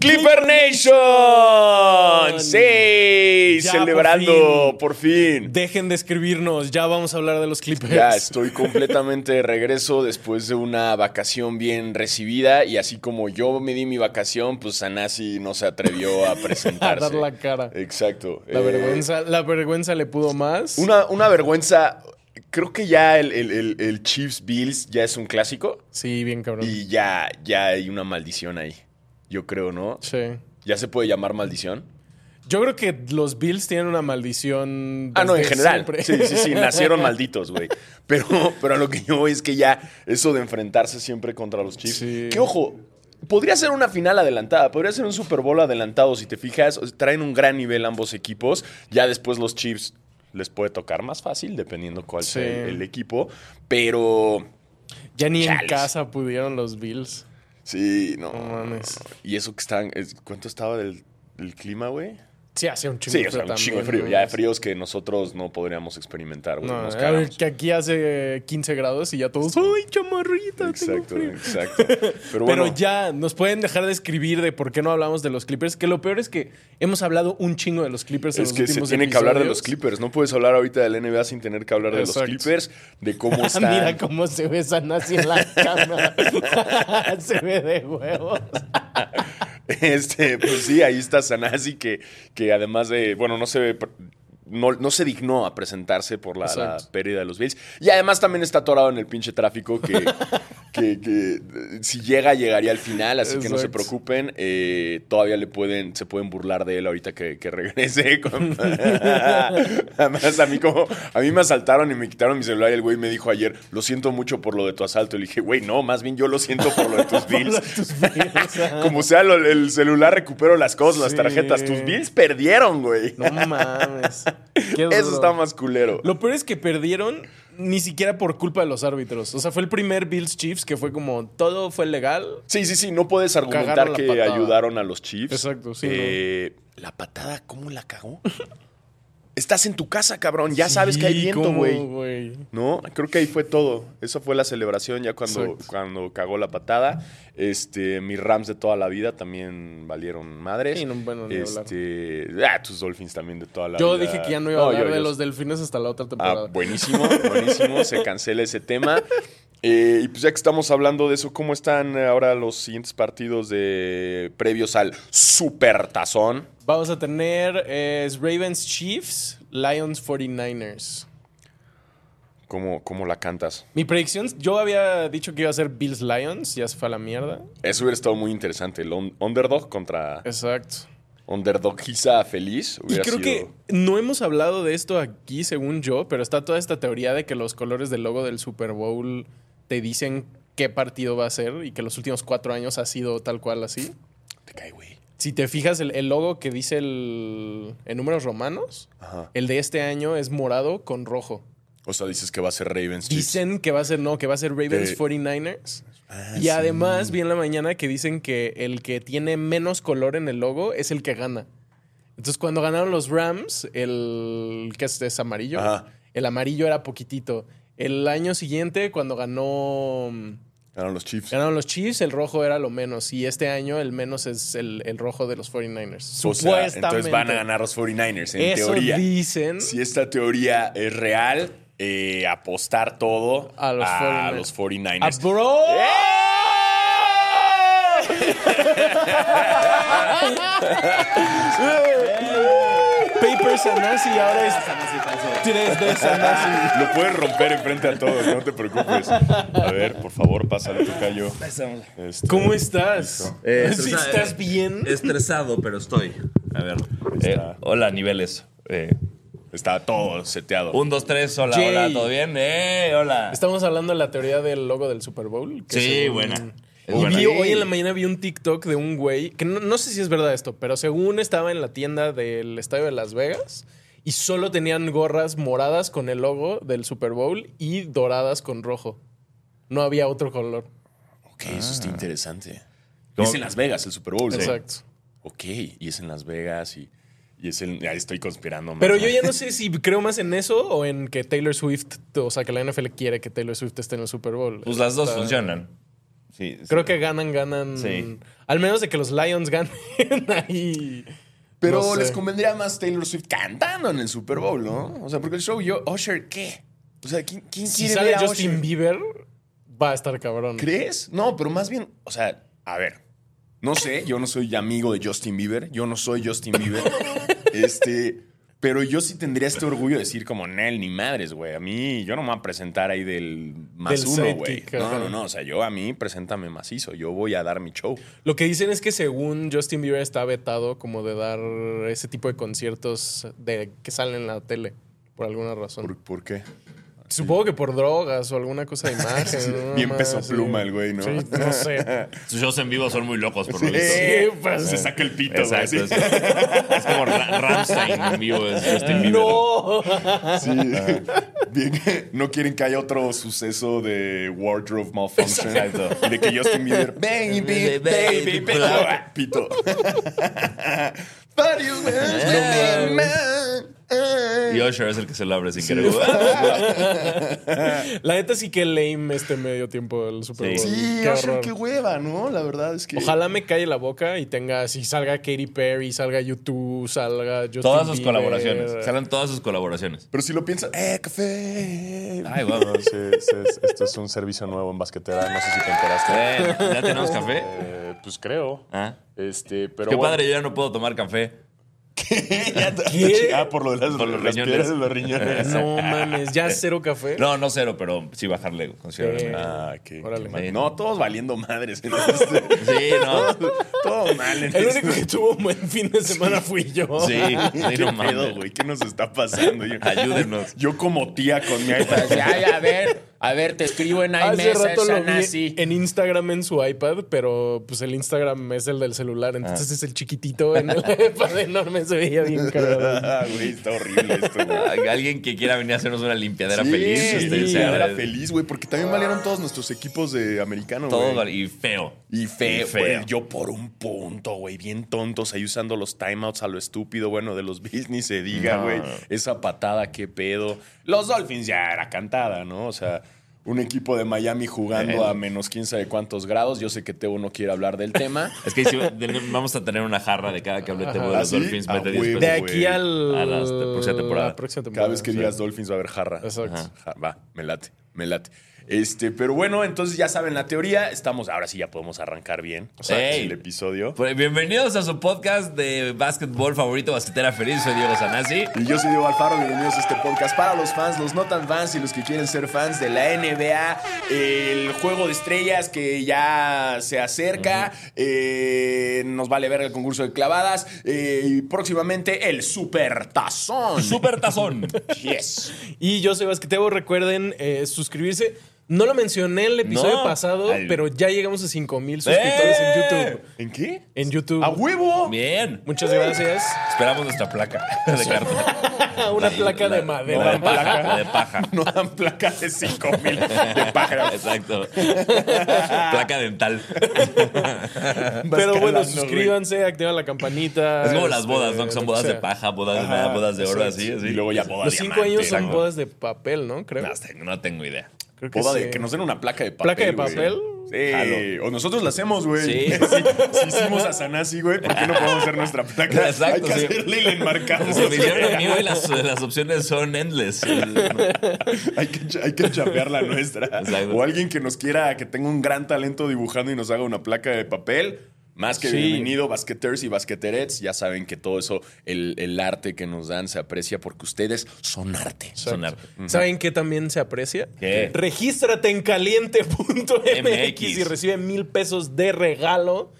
Clipper Nation. Sí, Ya, celebrando por fin. Dejen de escribirnos, ya vamos a hablar de los Clippers. Ya estoy completamente de regreso después de una vacación bien recibida y así como yo me di mi vacación, pues Sanasi no se atrevió a a presentarse. dar la cara. Exacto. La Eh, vergüenza, la vergüenza le pudo más. Una, una vergüenza. Creo que ya el, el- el- el Chiefs Bills ya es un clásico Sí, bien cabrón. y ya, ya hay una maldición ahí. Yo creo, ¿no? Sí. ¿Ya se puede llamar maldición? Yo creo que los Bills tienen una maldición. Ah, no, en general. siempre. Sí, sí, sí, nacieron malditos, güey. Pero, pero a lo que yo voy es que ya eso de enfrentarse siempre contra los Chiefs. Sí. Que ojo, podría ser una final adelantada, podría ser un Super Bowl adelantado. Si te fijas, traen un gran nivel ambos equipos. Ya después los Chiefs les puede tocar más fácil, dependiendo cuál Sí. sea el, el equipo. Pero Ya ni en casa pudieron los Bills. Sí, no. No mames. Y eso que están. es- ¿Cuánto estaba del, del clima, güey? Sí, hace un chingo Sí, de o sea, frío un chingo de frío. ¿no? Ya de fríos que nosotros no podríamos experimentar. No, nos a ver, cagamos. que aquí hace 15 grados y ya todos, ¡ay, chamarrita! tengo Exacto, frío". exacto. Pero Pero bueno, ya, nos pueden dejar de escribir de por qué no hablamos de los Clippers. Que lo peor es que hemos hablado un chingo de los Clippers en es los que se tiene que hablar de los. Clippers. No puedes hablar ahorita del NBA sin tener que hablar de Exacto. los Clippers, de cómo están. Mira cómo se ve Sanasi en la cama. se ve de huevos. Este, pues sí, ahí está Sanasi, que, que además de. Bueno, no se ve. No, no se dignó a presentarse por la, pérdida de los Bills. Y además también está atorado en el pinche tráfico que, que- que, si llega, llegaría al final. Así que no se preocupen. eh, todavía le pueden, se pueden burlar de él ahorita que, que regrese. además, a mí como, a mí me asaltaron y me quitaron mi celular y el güey me dijo ayer, lo siento mucho por lo de tu asalto. Y le dije, güey, no, más bien yo lo siento por lo de tus Bills. Como sea, lo- el celular recupero las cosas, las tarjetas. Tus Bills perdieron, güey. No mames. Eso está más culero. Lo peor es que perdieron ni siquiera por culpa de los árbitros. O sea, fue el primer Bills Chiefs que fue como todo fue legal. Sí, sí, sí, no puedes argumentar que patada. ayudaron a los Chiefs. Exacto, sí, Eh, La patada, ¿cómo la cagó? Estás en tu casa, cabrón. Ya sabes que hay viento, ¿cómo, güey. No, creo que ahí fue todo. Eso fue la celebración ya cuando, Exacto. cuando cagó la patada. Este, mis Rams de toda la vida también valieron madres. Sí, no, bueno, hablar. este, ah, tus Dolphins también de toda la Yo vida. dije que ya no iba a hablar yo- de yo- los delfines hasta la otra Ah, temporada. buenísimo, buenísimo. Se cancela ese tema. Eh, y pues ya que estamos hablando de eso, ¿cómo están ahora los siguientes partidos de previos al Supertazón? Vamos a tener eh, Ravens Chiefs, Lions 49ers. ¿Cómo, ¿Cómo la cantas? Mi predicción, yo había dicho que iba a ser Bills Lions, ya se fue a la mierda. Eso hubiera estado muy interesante. El un- underdog contra Exacto. underdog Giza feliz. Y creo sido- que no hemos hablado de esto aquí, según yo, pero está toda esta teoría de que los colores del logo del Super Bowl te dicen qué partido va a ser y que los últimos cuatro años ha sido tal cual así. Te cae, güey. Si te fijas, el, el logo que dice el, en números romanos, Ajá. el de este año es morado con rojo. O sea, dices que va a ser Ravens. Chiefs. Dicen que va a ser, no, que va a ser Ravens De- 49ers. Ah, y además, vi en la mañana que dicen que el que tiene menos color en el logo es el que gana. Entonces, cuando ganaron los Rams, el que es, es amarillo, Ajá. el amarillo era poquitito. El año siguiente, cuando ganó Ganaron los Chiefs. ganaron los Chiefs, el rojo era lo menos. Y este año el menos es el, el rojo de los 49ers. O sea, Supuestamente. entonces van a ganar los 49ers, en Eso teoría. dicen. Si esta teoría es real, eh, apostar todo A los 49ers. los 49ers. ¡Ah, bro! Paper Sanasi ahora es 3 de Sanasi. Lo puedes romper enfrente a todos, no te preocupes. A ver, por favor, pásale tu callo. Este, ¿Cómo estás? Eh, ¿Sí estresa- ¿Estás bien? Estresado, pero estoy. A ver. Eh, hola, niveles. Eh, Está todo seteado. un, dos, tres. Hola, Jay. hola, ¿todo bien? Eh, hola. Estamos hablando de la teoría del logo del Super Bowl. que Sí, según- buena. Y buena. vi- hoy en la mañana vi un TikTok de un güey, que no, no sé si es verdad esto, pero según estaba en la tienda del estadio de Las Vegas y solo tenían gorras moradas con el logo del Super Bowl y doradas con rojo. No había otro color. Ok, eso está interesante. ¿Cómo? Es en Las Vegas el Super Bowl. ¿sí? Exacto. Ok, y es en Las Vegas y, y es en... Ya estoy conspirando. más, Pero ¿no? yo ya no sé si creo más en eso o en que Taylor Swift, o sea, que la NFL quiere que Taylor Swift esté en el Super Bowl. Pues las dos Está- funcionan. Sí, Creo sí. que ganan, ganan. Sí. Al menos de que los Lions ganen ahí. Pero No sé. les convendría más Taylor Swift cantando en el Super Bowl, ¿no? O sea, porque el show yo, Usher, ¿qué? O sea, ¿quién, quién Si quiere sale ver a Justin Usher? Bieber, va a estar cabrón. ¿Crees? No, pero más bien, o sea, a ver, no sé, yo no soy amigo de Justin Bieber, yo no soy Justin Bieber, este, pero yo sí tendría este orgullo de decir como, Nel, ni madres, güey, a mí, yo no me voy a presentar ahí del más Del uno, güey. No, no, no, o sea, yo a mí, preséntame macizo, yo voy a dar mi show. Lo que dicen es que según Justin Bieber está vetado como de dar ese tipo de conciertos de que salen en la tele, por alguna razón. ¿Por, por qué? Supongo que por drogas o alguna cosa de imagen. ¿no? Bien Más, peso sí. pluma el güey, ¿no? Sí, no sé. Sus shows en vivo son muy locos, por lo Sí, visto. Sí, pues. se saca el pito, güey. Exacto. sí. Es, como Ra- Rammstein en vivo. Es Justin Bieber. No. Sí. Bien no quieren que haya otro suceso de wardrobe malfunction. Exacto. De que Justin Bieber, baby, baby, Baby, pito. Pito. You will man. Y Usher es el que se lo abre sin querer. La neta sí que lame este medio tiempo del Super Bowl. Sí. Sí, Qué Usher, horror. qué hueva, ¿no? La verdad es que. Ojalá me calle la boca y tenga, si salga Katy Perry, salga YouTube, salga Justin Todas sus Bieber. colaboraciones. Salen todas sus colaboraciones. Pero si lo piensas, ¡eh, café! Ay, guau. No, sí, sí, es- esto es un servicio nuevo en basquetera. No sé si te enteraste. Eh, ¿Ya tenemos café? Eh, pues creo. Ah. Este, pero Qué bueno. padre, yo ya no puedo tomar café. ¿Qué? Ah, por lo de las, Por los las riñones. piedras de los riñones. No mames, ya cero café. No, no cero, pero sí bajarle considerablemente. Eh. Ah, qué, Órale. qué. No, todos valiendo madres. en este- Sí, no. todo mal. En El este- único que tuvo un buen fin de semana fui yo. Sí, sí, ¿Qué no mames. güey? ¿Qué nos está pasando? Yo, Ayúdenos. Yo como tía con mi iPad. Ay, a ver, a ver, te escribo en Hace iMessage, rato lo vi así. en Instagram en su iPad, pero pues el Instagram es el del celular, entonces es el chiquitito en el iPad enorme, se veía bien cagado. Ah, güey, está horrible esto, güey. Alguien que quiera venir a hacernos una limpiadera Sí, feliz. sí, este, se era feliz, güey, porque también valieron todos nuestros equipos de americano, Todo güey. vale- y feo. Y feo, Y feo. güey, yo por un punto, güey, bien tontos ahí usando los timeouts a lo estúpido, bueno, de los Bills ni se diga, No. güey. Esa patada, qué pedo. Los Dolphins ya era cantada, ¿no? O sea, un equipo de Miami jugando Eh. a menos quién sabe cuántos grados. Yo sé que Teo no quiere hablar del tema. Es que si- de- vamos a tener una jarra de cada que hable Tebo de ¿Ah, los sí? Dolphins. Ah, Mete 10 huevo. De aquí al, A la próxima temporada. la próxima Cada vez que sí. digas Dolphins va a haber jarra. Exacto. Ajá. Va, me late, me late. Este, pero bueno, entonces ya saben la teoría. Estamos, ahora sí ya podemos arrancar bien Ey. el episodio. Pues, Bienvenidos a su podcast de básquetbol favorito, Basquetera Feliz. Soy Diego Sanasi. Y yo soy Diego Alfaro, bienvenidos a este podcast para los fans, los no tan fans y los que quieren ser fans de la NBA, el juego de estrellas que ya se acerca, eh, nos vale ver el concurso de clavadas eh, y próximamente el Super Tazón. Super Tazón. Yes. Y yo soy Basquetebo, recuerden eh, suscribirse. No lo mencioné en el episodio No. pasado, pero ya llegamos a 5 mil suscriptores ¡Eh! en YouTube. ¿En qué? En YouTube. ¡A huevo! Bien. Muchas gracias. Esperamos nuestra placa de cartón. Una placa de No, madera. de paja. De paja. No dan placa de 5 mil de pájaro. Exacto. Placa dental. Pero bueno, suscríbanse, activan la campanita. Es como las este, bodas, ¿no? Que son lo bodas de sea. paja, bodas de nada, bodas de oro, así, así. Y luego ya boda Los de 5 diamante. años son exacto. bodas de papel, ¿no? Creo. No tengo idea. Creo que Boda sí. de que nos den una placa de papel. ¿Placa de güey. papel? Sí. Jalo. O nosotros la hacemos, güey. Sí. Si hicimos a Sanasi, güey, ¿por qué no podemos hacer nuestra placa? Exacto, Hay que sí. hacerle el enmarcado. Se me hicieron a mí, güey, las, las opciones son endless. hay, que, hay que chapear la nuestra. Exacto. O alguien que nos quiera, que tenga un gran talento dibujando y nos haga una placa de papel. Más que Sí. bienvenido, basqueters y basqueterets. Ya saben que todo eso, el, el arte que nos dan, se aprecia porque ustedes son arte. Sonar. ¿Saben qué también se aprecia? ¿Qué? Regístrate en caliente.mx MX. y recibe mil pesos de regalo.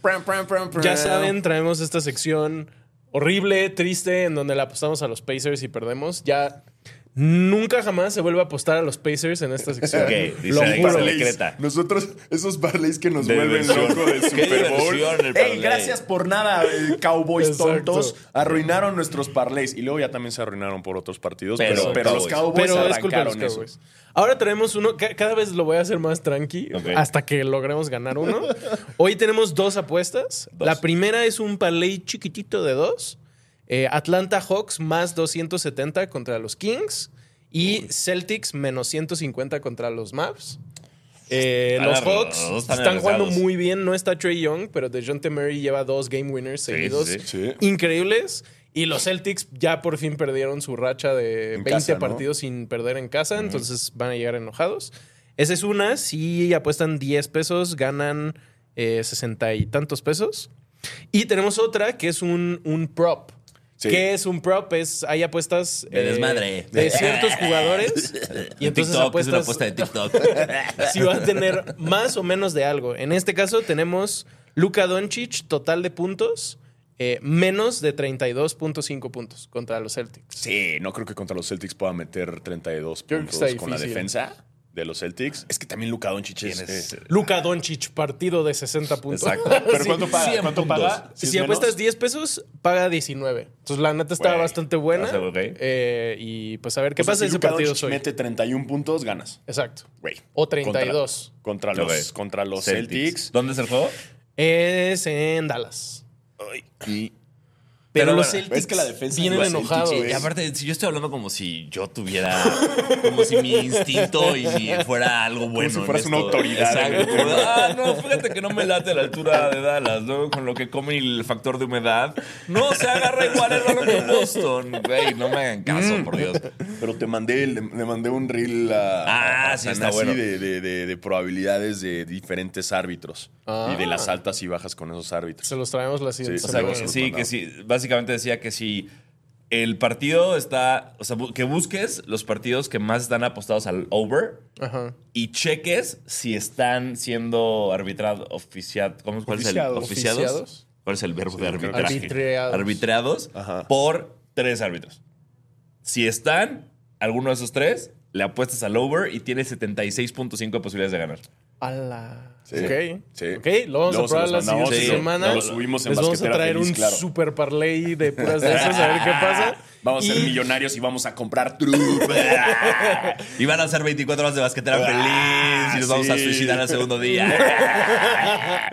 Ya saben, traemos esta sección horrible, triste, en donde le apostamos a los Pacers y perdemos. Ya Nunca jamás se vuelve a apostar a los Pacers en esta sección. Ok, dice Lo juro. Nosotros, esos parlays que nos De vuelven loco Qué Super Bowl. Ey, gracias por nada, eh, Cowboys Exacto. tontos. Arruinaron nuestros parlays. Y luego ya también se arruinaron por otros partidos. Pero Pero, pero los Cowboys. Pero de los eso. Ahora tenemos uno, ca- cada vez lo voy a hacer más tranqui hasta que logremos ganar uno. Hoy tenemos dos apuestas. Dos. La primera es un parlay chiquitito de dos. Eh, Atlanta Hawks más 270 contra los Kings y Celtics menos 150 contra los Mavs. Eh, los Hawks están están jugando muy bien. No está Trey Young, pero DeJounte Murray lleva dos game winners seguidos sí, sí. increíbles. Y los Celtics ya por fin perdieron su racha de En 20 casa, ¿no? partidos sin perder en casa, entonces van a llegar enojados. Esa es una. Si apuestan 10 pesos, ganan eh, 60 y tantos pesos. Y tenemos otra que es un, un prop. Sí. ¿Qué es un prop? Es, hay apuestas De desmadre. de ciertos jugadores. y entonces TikTok, es una apuestas apuesta de TikTok. si va a tener más o menos de algo. En este caso tenemos Luka Doncic, total de puntos, eh, menos de 32.5 puntos contra los Celtics. Sí, no creo que contra los Celtics pueda meter 32 Creo puntos con la defensa de los Celtics. Es que también Luka Doncic es... Eh, Luka Doncic, partido de 60 puntos. Exacto. ¿Pero Sí. cuánto paga? 100 ¿Cuánto paga? Si, menos? apuestas 10 pesos, paga 19. Entonces la neta está bastante buena. O sea, ok. Eh, y pues a ver qué O sea, pasa si ese Luka partido Doncic hoy. mete 31 puntos, ganas. Exacto. Güey. O 32. Contra, contra los, contra los Celtics. ¿Dónde es el juego? Es en Dallas. Y- Pero, Pero los bueno, Celtics es que la defensa vienen enojados. Y aparte, si yo estoy hablando como si yo tuviera, como si mi instinto y fuera algo bueno. si en fueras una esto. autoridad Exacto. como, ah, no, fíjate que no me late la altura de Dallas, luego con lo que come y el factor de humedad. No, se agarra igual el balón que Boston. Güey, no me hagan caso, por Dios. Pero te mandé, le, le mandé un reel a, Ah, a sí, está bueno. de, de- de- de probabilidades de diferentes árbitros Ah. y de las altas y bajas con esos árbitros. Se los traemos la siguiente Sí, O sea, Luego que, se los sí, que sí. Básicamente decía que si el partido está. O sea, que busques los partidos que más están apostados al over Ajá. y cheques si están siendo arbitrados, oficiados. ¿Cómo cuál es el Oficiados. oficiados? ¿Cuál es el verbo de arbitraje? Arbitreados. Ajá. por tres árbitros. Si están alguno de esos tres, le apuestas al over y tienes 76.5 de posibilidades de ganar. Ala. Sí. Ok. Sí. Ok, lo vamos Luego a probar la siguiente lo- semana. lo subimos en Les vamos a traer Feliz, un claro. super parlay de puras de esas, a ver qué pasa. Vamos a ser millonarios y vamos a comprar truco. Y van a ser 24 horas de basquetera feliz y nos vamos a sí. suicidar al segundo día.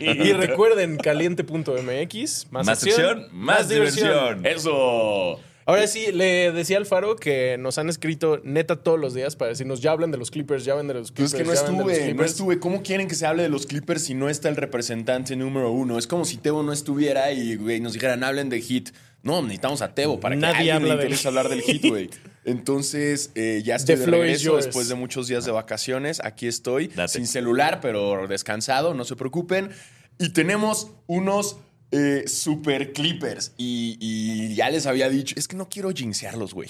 Y recuerden, caliente.mx, más, Más acción, acción, más diversión. Eso. Ahora sí, le decía al Faro que nos han escrito neta todos los días para decirnos, ya hablan de los Clippers, ya hablan de los Clippers. es que no ya hablan de los estuve, no Clippers". estuve. ¿Cómo quieren que se hable de los Clippers si no está el representante número uno? Es como si Tebo no estuviera y güey, nos dijeran, hablen de Hit. No, necesitamos a Tebo para Nadie que alguien habla le del interese hablar del Hit, güey. Entonces, eh, ya estoy The de regreso después de muchos días de vacaciones. Aquí estoy, Date. sin celular, pero descansado, no se preocupen. Y tenemos unos eh, super Clippers. Y, y ya les había dicho, es que no quiero jinxearlos, güey.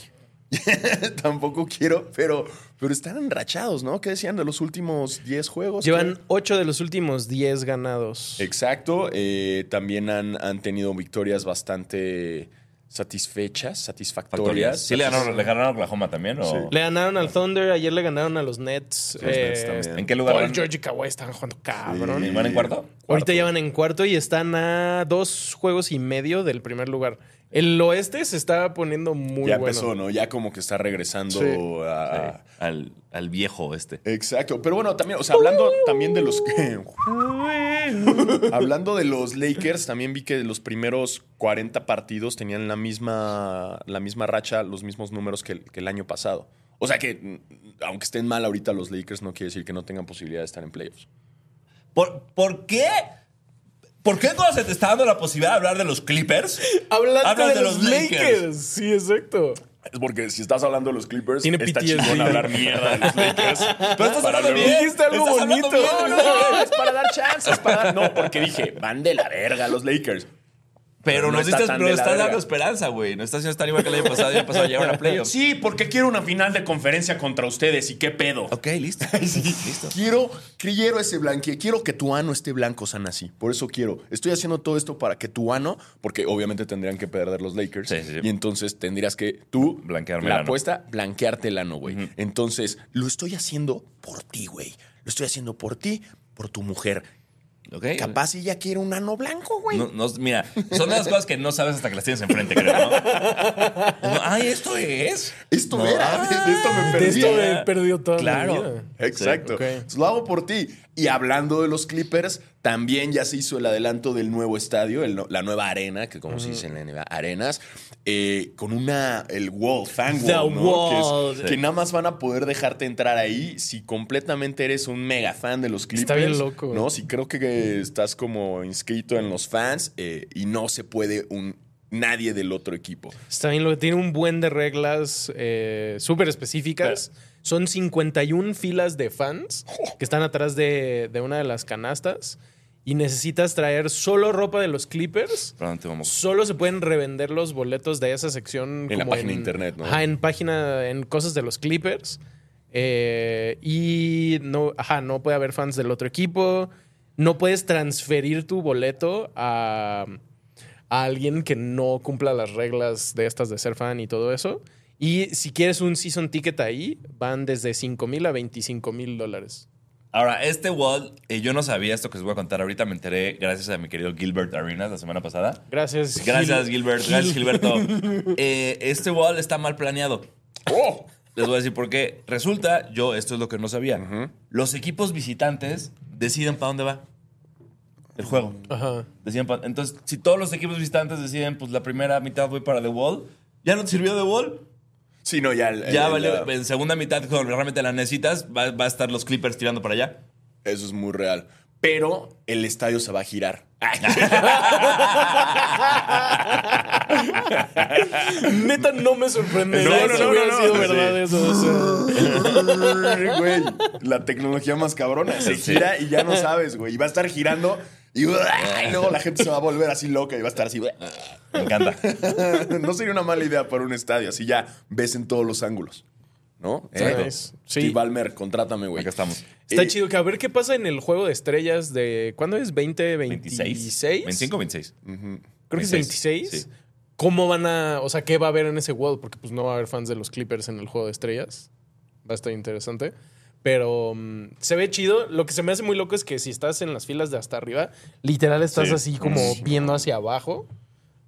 Tampoco quiero, pero, pero están enrachados, ¿no? ¿Qué decían de los últimos 10 juegos? Llevan 8 de los últimos 10 ganados. Exacto. eh, también han, han tenido victorias bastante satisfechas, satisfactorias. ¿Sí le ganaron, le ganaron a Oklahoma también? O? Sí. Le ganaron al Thunder, ayer le ganaron a los Nets. Los Nets eh, también. ¿En qué lugar Paul van? George y Kawhi están jugando cabrón. ¿Y ¿Van en cuarto? Ahorita ya van en cuarto y están a dos juegos y medio del primer lugar. El oeste se está poniendo muy ya bueno. empezó, ¿no? Ya como que está regresando Sí. a... Al, al viejo este. Exacto. Pero bueno, también, o sea, hablando también de los... hablando de los Lakers, también vi que los primeros 40 partidos tenían la misma, la misma racha, los mismos números que el, que el año pasado. O sea que, mm, aunque estén mal ahorita los Lakers, no quiere decir que no tengan posibilidad de estar en playoffs. ¿Por, ¿Por qué? ¿Por qué cuando se te está dando la posibilidad de hablar de los Clippers? Hablas de, de los los Lakers. Lakers? Sí, exacto. Es porque si estás hablando de los Clippers, Tiene está PTSD. chingón hablar mierda de los Lakers. Pero estás Para hablando luego- bien. Dijiste algo hablando bonito. bien, No, güey. no, es para dar chances. Para dar- No, porque dije, van de la verga los Lakers. Pero no nos está diste, tan pero estás dando esperanza, güey. No estás haciendo estar igual que el año pasado. El año pasado llegaron a playoffs. Sí, porque quiero una final de conferencia contra ustedes y qué pedo. Ok, listo. listo. Quiero, quiero ese blanque, quiero que tu ano esté blanco, San así. Por eso quiero. Estoy haciendo todo esto para que tu ano, porque obviamente tendrían que perder los Lakers. Sí, sí, sí. Y entonces tendrías que tú, Blanquearme la el ano. apuesta, blanquearte el ano, güey. Entonces, lo estoy haciendo por ti, güey. Lo estoy haciendo por ti, por tu mujer. Ok. Capaz ella quiere un ano blanco, güey. No, no, mira, son de las cosas que no sabes hasta que las tienes enfrente, creo, ¿no? No, Ay, ¿esto es? Esto No. era, de, de esto me De perdí. esto me he perdido toda Claro. mi vida. Exacto. Lo hago por ti. Y hablando de los Clippers, también ya se hizo el adelanto del nuevo estadio, el la nueva arena, que como se dice en la NBA, arenas, eh, con una, el wall, fan wall, ¿no? wall. Que, es- que nada más van a poder dejarte entrar ahí si completamente eres un mega fan de los Clippers. Está bien loco. ¿no? Si creo que estás como inscrito en los fans eh, y no se puede un, nadie del otro equipo. Está bien, lo que tiene un buen de reglas eh, súper específicas. Son 51 filas de fans que están atrás de, de una de las canastas y necesitas traer solo ropa de los Clippers. ¿Para dónde vamos? Solo se pueden revender los boletos de esa sección. En la como página de internet, ¿no? Ajá, en página, en cosas de los Clippers. Eh, y no, ajá, no puede haber fans del otro equipo. No puedes transferir tu boleto a, a alguien que no cumpla las reglas de estas de ser fan y todo eso. Y si quieres un season ticket ahí, van desde 5 mil a 25 mil dólares. Ahora, este wall, eh, yo no sabía esto que os voy a contar. Ahorita me enteré gracias a mi querido Gilbert Arenas la semana pasada. Gracias. Gracias, Gil- Gilbert. Gil- Gracias, Gilberto. Eh, este wall está mal planeado. ¡Oh! Les voy a decir por qué. Resulta, yo esto es lo que no sabía. Los equipos visitantes deciden para dónde va el juego. Ajá. Deciden pa- entonces, si todos los equipos visitantes deciden, pues la primera mitad voy para The Wall, ¿ya no te sirvió The Wall? Sí, no, ya. el- Ya el- vale, la- en segunda mitad, cuando realmente la necesitas, va, va a estar los Clippers tirando para allá. Eso es muy real. Pero el estadio se va a girar. Neta, no me sorprendería No, no, no, no, no. sido Sí. verdad eso. Güey, la tecnología más cabrona. Se gira y ya no sabes, güey. Y va a estar girando y, y luego la gente se va a volver así loca y va a estar así. Me encanta. No sería una mala idea para un estadio. Así ya ves en todos los ángulos. ¿No? Eh, Sí. Steve Ballmer, contrátame, güey. Acá estamos. Está Eh, chido que a ver qué pasa en el juego de estrellas de. ¿Cuándo es? ¿20, 26? 26. 25, 26. Creo que es 26, 26. sí. ¿Cómo van a.? O sea, ¿qué va a haber en ese world? Porque pues no va a haber fans de los Clippers en el juego de estrellas. Va a estar interesante. Pero mm, se ve chido. Lo que se me hace muy loco es que si estás en las filas de hasta arriba, literal estás Sí. así como viendo hacia abajo.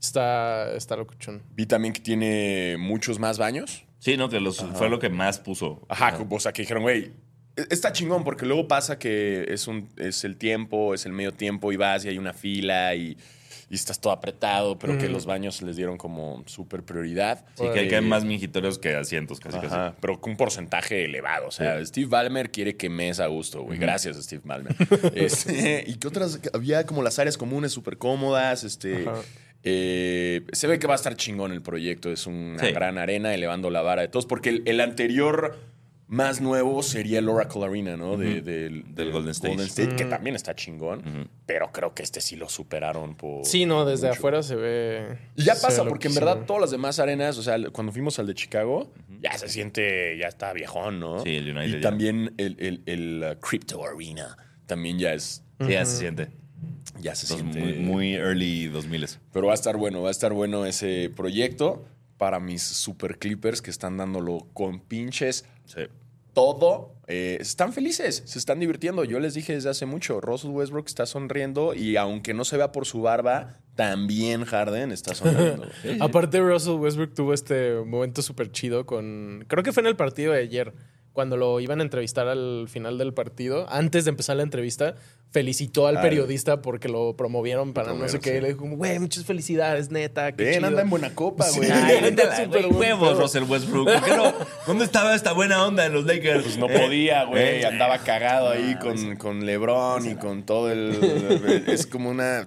Está, está locuchón. Vi también que tiene muchos más baños. Sí, no, que los, fue lo que más puso. Ajá, o sea, que dijeron, güey, e- está chingón porque luego pasa que es, un, es el tiempo, es el medio tiempo y vas y hay una fila y, y estás todo apretado, pero que los baños les dieron como súper prioridad. Sí, que, que hay más mingitorios que asientos, casi casi. Ajá, pero con un porcentaje elevado. O sea, Steve Ballmer quiere que mes a gusto, güey. Gracias, Steve Ballmer. Este, y que otras, había como las áreas comunes súper cómodas. Este, Ajá. Eh, se ve que va a estar chingón el proyecto. Es una Sí. gran arena elevando la vara de todos. Porque el, el anterior más nuevo sería el Oracle Arena, ¿no? De- del, Del Golden State. que también está chingón. Pero creo que este sí lo superaron por. Sí, no, desde mucho. afuera se ve. Y ya pasa, porque en verdad todas las demás arenas, o sea, cuando fuimos al de Chicago, ya se siente, ya está viejón, ¿no? Sí, el United Y ya. también el, el- el, uh, Crypto Arena también ya es, Sí, ya se siente. Ya se Los siente. muy, muy early 2000 Pero va a estar bueno, va a estar bueno ese proyecto para mis super clippers que están dándolo con pinches Sí. todo. Eh, están felices, se están divirtiendo. Yo les dije desde hace mucho, Russell Westbrook está sonriendo y aunque no se vea por su barba, también Harden está sonriendo. Aparte, Russell Westbrook tuvo este momento súper chido con. Creo que fue en el partido de ayer, cuando lo iban a entrevistar al final del partido. Antes de empezar la entrevista, felicitó al periodista porque lo promovieron para no sé qué. sí. Y le dijo, como, güey, muchas felicidades, neta. Qué chido". anda en buena copa, güey. Buen huevos. Russell Westbrook. ¿Por qué no? ¿Dónde estaba esta buena onda en los Lakers? Pues no podía, güey. ¿Eh? Andaba cagado ahí con, con LeBron y con todo el. Es como una.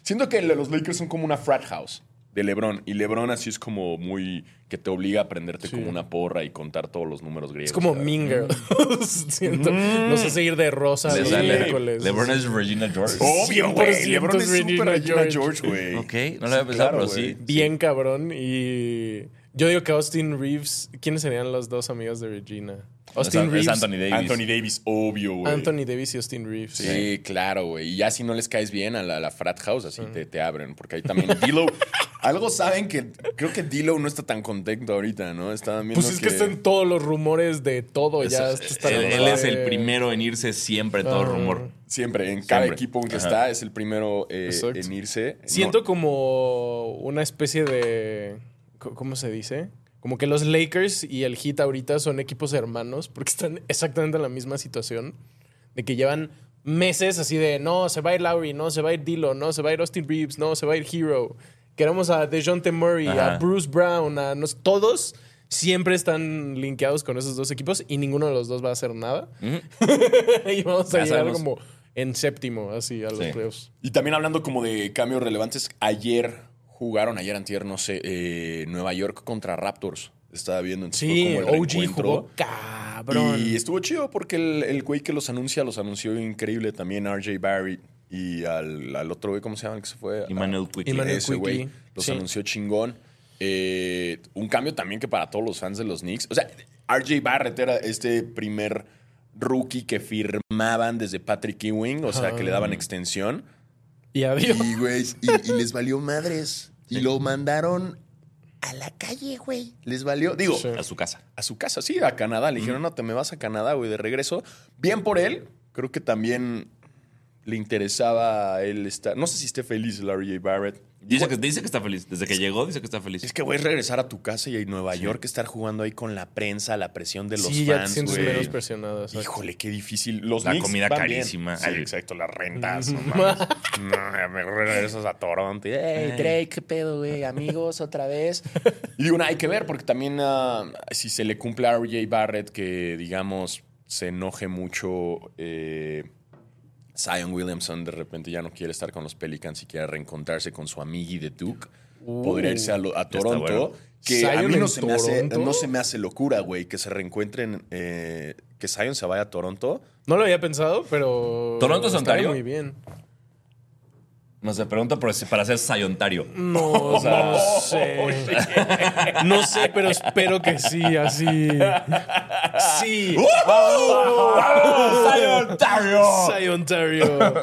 Siento que los Lakers son como una frat house. De LeBron. Y LeBron así es como muy. que te obliga a aprenderte como una porra y contar todos los números griegos. Es como ¿sabes? Mean Girls. Siento. Los hace ir de rosa sale- miércoles. LeBron es Regina George. Obvio, güey. 100% LeBron es Regina George. Güey. Ok, no lo había pensado, pero güey. sí. Bien cabrón. Y yo digo que Austin Reeves. ¿Quiénes serían los dos amigos de Regina? Austin Es- es Reeves. Anthony Davis. Anthony Davis, obvio, güey. Anthony Davis y Austin Reeves. Sí, claro, güey. Y ya si no les caes bien a la, a la frat house, así te, te abren. Porque ahí también Dilo. algo saben que creo que Dilo no está tan contento ahorita, ¿no? Estaban viendo Pues es que están todos los rumores de todo ya. Está él, él es el primero en irse siempre, todo rumor. Siempre, en cada Siempre. equipo en que Ajá. está, es el primero eh, en irse. Siento No, como una especie de. ¿Cómo se dice? Como que los Lakers y el Heat ahorita son equipos hermanos porque están exactamente en la misma situación. De que llevan meses así de no, se va a ir Lowry, no, se va a ir Dilo, no, se va a ir Austin Reeves, no, se va a ir Hero. Queremos a DeJounte Murray, Ajá. a Bruce Brown, a nos, todos siempre están linkeados con esos dos equipos y ninguno de los dos va a hacer nada. y vamos a Ya llegar sabemos. como en séptimo, así, a los Sí. playoffs. Y también hablando como de cambios relevantes, ayer jugaron, ayer antier, no sé, eh, Nueva York contra Raptors. Estaba viendo, entonces Sí, como el OG reencuentro. jugó cabrón. Y estuvo chido porque el, el güey que los anuncia los anunció increíble también, RJ Barry. Y al, al otro güey, ¿cómo se llama? El que se fue. Emmanuel. Emmanuel Ese güey Quickie, los sí. anunció chingón. Eh, un cambio también que para todos los fans de los Knicks. O sea, RJ Barrett era este primer rookie que firmaban desde Patrick Ewing, o sea, que le daban extensión. Y adiós. Y, güey, y, y les valió madres. Y lo mandaron a la calle, güey. Les valió. Digo, Sí. A su casa. a su casa, sí, a Canadá. Le dijeron, no, te me vas a Canadá, güey, de regreso. Bien por él. Creo que también le interesaba a él estar. No sé si esté feliz el RJ Barrett. Dice que, dice que está feliz. Desde que llegó, dice que está feliz. Es que, güey, regresar a tu casa y a Nueva York, estar jugando ahí con la prensa, la presión de los sí, ya te fans, sientes güey. menos presionado. Híjole, qué difícil. Los La Knicks comida van bien. carísima. Sí, Ay. exacto, las rentas. no me regresas a Toronto. Hey, Drake, qué pedo, güey. Amigos, otra vez. Y digo, no, hay que ver, porque también ah, si se le cumple a RJ Barrett que, digamos, se enoje mucho. eh, Zion Williamson de repente ya no quiere estar con los Pelicans y quiere reencontrarse con su amigui de Duke. Podría irse a, lo- a está Toronto. bueno. Que a mí no se, me hace, no se me hace locura, güey, que se reencuentren, eh, que Zion se vaya a Toronto. No lo había pensado, pero. ¿Toronto es Ontario? Muy bien. No sé, pregunto por si- para ser sayontario. No, no sé. No sé, pero espero que sí, así. Sí. ¡Sayontario! Soy Ontario.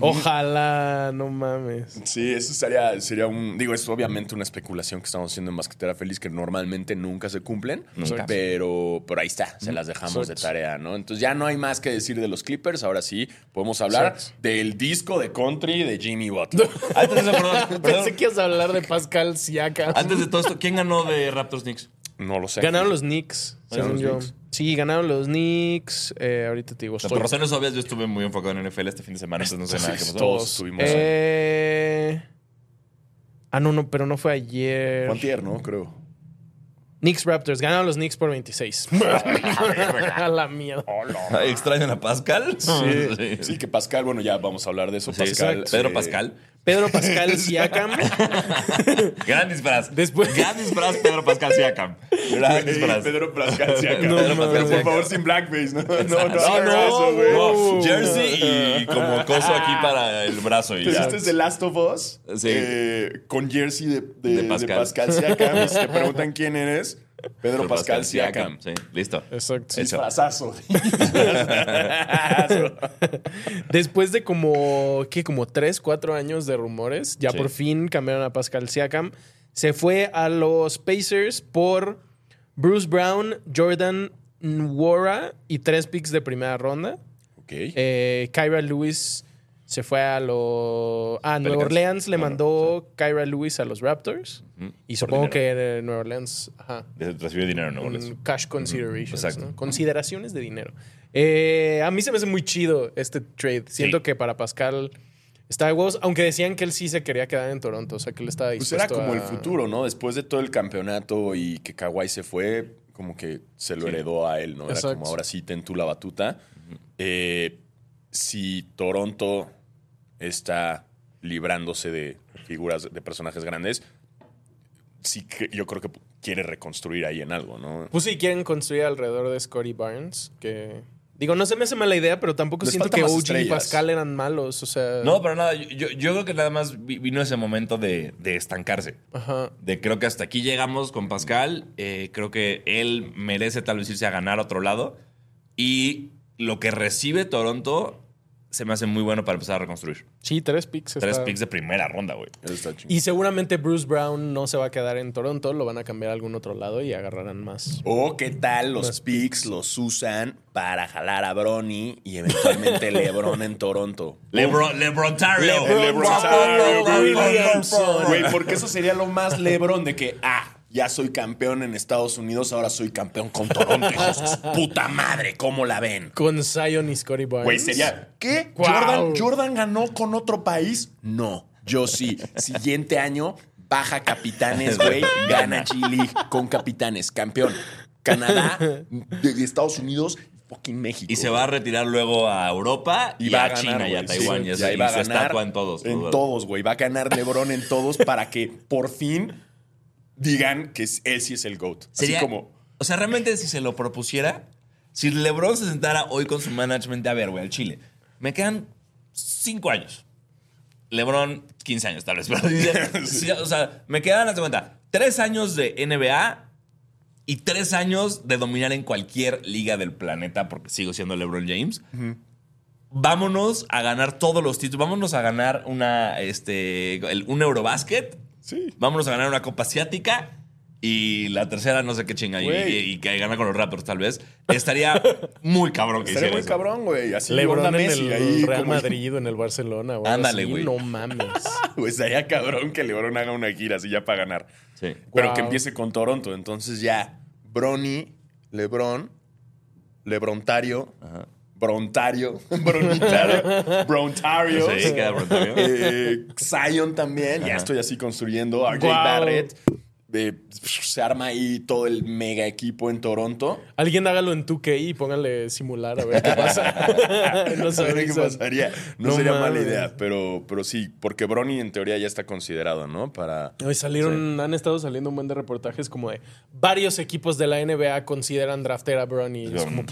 Ojalá, no mames. Sí, eso sería, sería un. Digo, es obviamente una especulación que estamos haciendo en Masquetera Feliz que normalmente nunca se cumplen. Nunca. Pero, pero ahí está, se las dejamos de tarea, ¿no? Entonces ya no hay más que decir de los Clippers. Ahora sí, podemos hablar del disco de country de Jimmy Butler. Antes de, perdón, perdón. Pensé que ibas a hablar de Pascal Siakam. Antes de todo esto, ¿quién ganó de Raptors Knicks? No lo sé. Ganaron los Knicks, según los yo. Knicks. Sí, ganaron los Knicks. Eh, ahorita te digo, estoy- por razones obvias, yo estuve muy enfocado en NFL este fin de semana, entonces no sé nada que pasó. Todos estuvimos. Eh... Ah, no, no, pero no fue ayer. Fue antier, ¿no? Creo. Knicks Raptors. Ganaron los Knicks por 26. a la mierda. Ay, ¿Extrañan a Pascal? Sí. Sí, que Pascal, bueno, ya vamos a hablar de eso. Sí, Pascal. Pedro eh, Pascal. Pedro Pascal Siakam. Gran disfraz. Después- Gran disfraz, Pedro Pascal Siakam. Gran disfraz. Pedro Pascal Siakam. No, Pedro. Pascal, por favor, sin blackface, ¿no? No, no, No, hagas no, eso, güey. no. Jersey y como coso aquí para el brazo y Te ya. hiciste The Last of Us Sí. eh, con jersey de, de- De de Pascal. Pascal. Siakam. Y si te preguntan quién eres, Pedro Pascal, Siakam. Sí, listo. Exacto. Disfrazazo. Después de como, ¿qué? Como 3, 4 años de rumores, ya Sí. por fin cambiaron a Pascal Siakam. Se fue a los Pacers por Bruce Brown, Jordan Nwora y tres picks de primera ronda. ok. Eh, Kyra Lewis se fue a los. A Nueva. Orleans le mandó Kyra Lewis a los Raptors. Y supongo que de Nueva Orleans. Ajá. Recibió dinero, ¿no? un cash considerations. ¿no? Consideraciones de dinero. Eh, a mí se me hace muy chido este trade. Siento Sí. que para Pascal está de huevos, aunque decían que él sí se quería quedar en Toronto, o sea que él estaba Pues dispuesto era como a- el futuro, ¿no? Después de todo el campeonato y que Kawhi se fue, como que se lo Sí. heredó a él, ¿no? Era Exacto. como ahora sí ten tú la batuta. Eh, si Toronto está librándose de figuras, de personajes grandes, sí que yo creo que quiere reconstruir ahí en algo, ¿no? Pues sí, quieren construir alrededor de Scotty Barnes, que... Digo, no se me hace mala idea, pero tampoco Les siento que OG y. Pascal eran malos, o sea... No, pero nada, yo, yo creo que nada más vi- vino ese momento de, de estancarse. Ajá. De creo que hasta aquí llegamos con Pascal. eh, creo que él merece tal vez irse a ganar a otro lado. Y lo que recibe Toronto se me hace muy bueno para empezar a reconstruir. Sí, tres picks. Tres está- picks de primera ronda, güey. Eso está chingón. Y seguramente Bruce Brown no se va a quedar en Toronto, lo van a cambiar a algún otro lado y agarrarán más. O qué tal los picks los usan para jalar a Bronny y eventualmente LeBron en Toronto. Lebron, Lebrontario. Lebrontario Williamson. Güey, porque eso sería lo más LeBron de que, ah, ya soy campeón en Estados Unidos, ahora soy campeón con Toronto. hijos puta madre, ¿cómo la ven? Con Zion y Scotty Barnes. Güey, sería. ¿Qué? Wow. ¿Jordan, ¿Jordan ganó con otro país? No, yo sí. Siguiente año, baja capitanes, güey. Gana Chile con capitanes, campeón. Canadá, de, Estados Unidos, fucking México. Y se va a retirar luego a Europa y, va a, ganar, China y a. Taiwán. Sí, y, va a se ganar en todos. En todos, güey. Va a ganar LeBron en todos para que por fin digan que es- él sí es el GOAT. Sería, Así como. O sea, realmente si se lo propusiera, si LeBron se sentara hoy con su management, a ver, güey, al Chile, me quedan cinco años. LeBron, 15 años tal vez. Pero sí, o sea, me quedan, hazte cuenta, tres años de NBA y tres años de dominar en cualquier liga del planeta, porque sigo siendo LeBron James. Vámonos a ganar todos los títulos. Vámonos a ganar una, este, el- un Eurobasket. Sí. Vámonos a ganar una Copa Asiática. Y la tercera, no sé qué chinga. Y, Güey. y- y que gana con los Raptors, tal vez. Estaría muy cabrón que Estaría muy eso. cabrón, güey. Así LeBron en Messi el ahí Real como- Madrid o en el Barcelona. güey. Ándale, güey. No mames. Pues estaría cabrón que LeBron haga una gira así ya para ganar. Sí. Pero Wow. que empiece con Toronto. Entonces ya, Bronny, LeBron, Lebrontario, Brontario, Bronitario, Brontario. Sí, queda Brontario. Eh, Zion también. Ya estoy así construyendo. RJ Wow. Barrett. Eh, se arma ahí todo el mega equipo en Toronto. Alguien hágalo en 2K y pónganle simular a ver qué pasa. no A ver qué pasaría. No, No sería mala idea, pero, pero sí, porque Bronny en teoría ya está considerado, ¿no? Para. Hoy salieron, han estado saliendo un buen de reportajes como de varios equipos de la NBA consideran draftear a Bronny. Es como,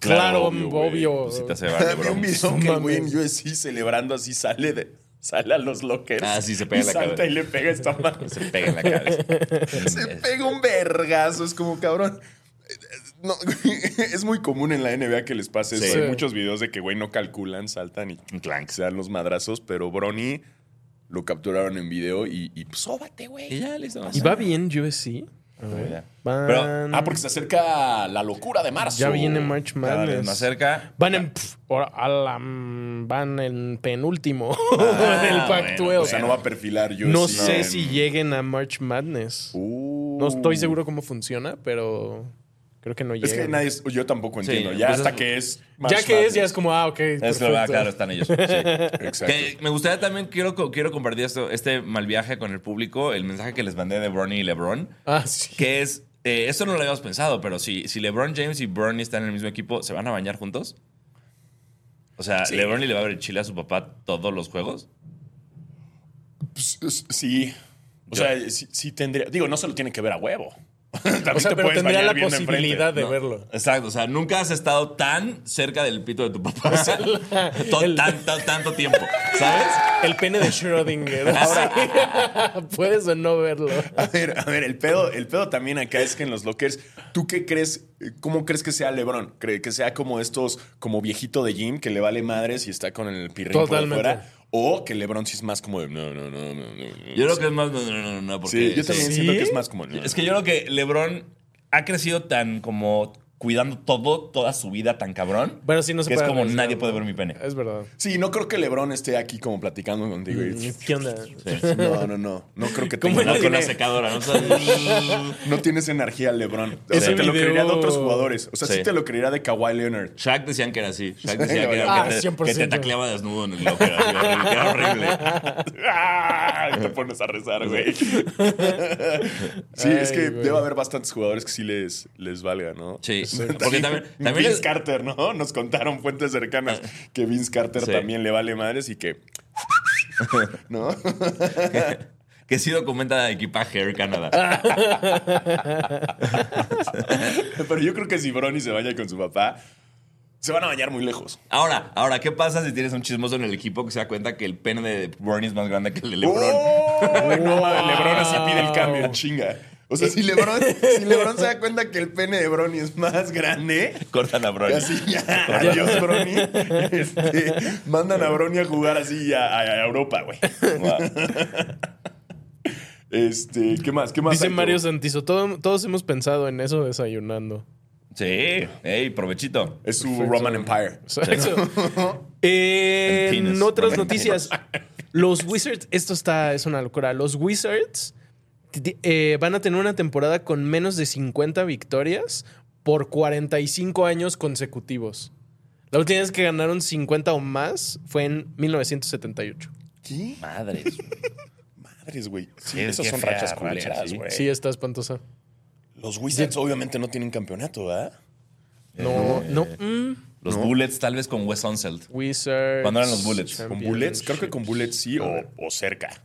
claro, obvio. obvio. Pues sí te hace vale, Vi bro. un video que el güey en. USC celebrando así sale de. Sale a los lockers. Ah, sí, se pega y en la salta cabeza. y le pega esta mano. Se pega en la cabeza. Se pega un vergazo. Es como cabrón. No, es muy común en la NBA que les pase eso. Sí. Hay muchos videos de que, güey, no calculan, saltan y clank. se dan los madrazos, pero Bronny lo capturaron en video y, y pues, sóbate, güey. Y ya, listo. ¿Y va bien USC? Pero- Ah, porque se acerca la locura de marzo. ya viene March Madness. más cerca. Van en, pf, a la- mm, van en penúltimo Ah, del bueno, Pac-12. O sea, no va a perfilar USC. no sé si lleguen a March Madness. Uh. No estoy seguro cómo funciona, pero creo que no Es llegan. que nadie, es- yo tampoco Sí, entiendo. ya pues hata es- que es. ya March que es, ya es como, ah, ok. Es que, ah, claro, están ellos. Sí. Exacto. Que me gustaría también, quiero, quiero compartir esto, este mal viaje con el público, el mensaje que les mandé de Bronny y LeBron, Ah, sí. que es, eh, esto no lo habíamos pensado, pero si, si LeBron James y Bronny están en el mismo equipo, ¿se van a bañar juntos? O sea, Sí. ¿LeBron le va a ver el chile a su papá todos los juegos? Pues, es- sí. O Yo- sea, sí, sí tendría. Digo, no se lo tiene que ver a huevo. O sea, te pero tendría la posibilidad de ¿no? verlo. Exacto, o sea, nunca has estado tan cerca del pito de tu papá. Todo- tan- tan- tanto tiempo, ¿sabes? El pene de Schrödinger. Ahora, puedes o no verlo. A ver, a ver, el pedo, el pedo también acá es que en los lockers, ¿tú qué crees? ¿Cómo crees que sea LeBron? ¿Cree que sea como estos, como viejito de gym que le vale madres y está con el pirrín por Totalmente. O que LeBron sí es más como de no, no, no, no. Yo creo que es más. No, no, no, no, porque. Sí, yo también siento que es más como. no, Es que yo creo que LeBron ha crecido tan como cuidando todo, toda su vida tan cabrón. Bueno, sí, no se que es puede como arriesgar, nadie puede ver mi pene. Es verdad. Sí, no creo que LeBron esté aquí como platicando contigo. y- ¿Qué onda? No, no, no. No creo que ¿Cómo tenga. No con la tiene- secadora, ¿no? Tienes energía, LeBron. O sea, te lo creería de otros jugadores. O sea, sí, Sí. te lo creería de Kawhi Leonard. Shaq decían que era así. Shaq decía que, era, Ah, que, te, 100%. que te tacleaba desnudo en el locker. así, era horrible. ¡Ah! Y te pones a rezar, güey. sí, es que güey. debe haber bastantes jugadores que sí les, les valga, ¿no? Sí, porque también, también Vince es- Carter, ¿no? Nos contaron fuentes cercanas que Vince Carter Sí. también le vale madres y que. ¿No? que sí documenta equipaje Air Canada. Pero yo creo que si Bronny se baña con su papá, se van a bañar muy lejos. Ahora, ahora, ¿qué pasa si tienes un chismoso en el equipo que se da cuenta que el pene de Bernie es más grande que el de LeBron? ¡Oh! No, LeBron así pide el cambio, chinga. O sea, si LeBron, si LeBron se da cuenta que el pene de Bronny es más grande, Cortan a Bronny. así ya, adiós Bronny, este, mandan a Bronny a jugar así a, Europa, güey. Este, ¿qué más? ¿Qué más? Dice? Mario Santizo, todo- todos hemos pensado en eso desayunando. Sí, ey, provechito. Es su Perfecto. Roman Empire. Exacto. Eh, En otras noticias, los Wizards, esto está, es una locura. Los Wizards eh, van a tener una temporada con menos de 50 victorias por 45 años consecutivos. La última vez que ganaron 50 o más fue en 1978. ¿Qué? Madres. Madres, güey. Sí, esas son fea rachas racha, culeras, sí. güey. Sí, está espantosa. Los Wizards obviamente no tienen campeonato, ¿verdad? No, no. mm, Los Bullets, tal vez con Wes Unseld. Wizards. ¿Cuándo eran los Bullets? Con. Bullets, creo que con Bullets sí o, o cerca.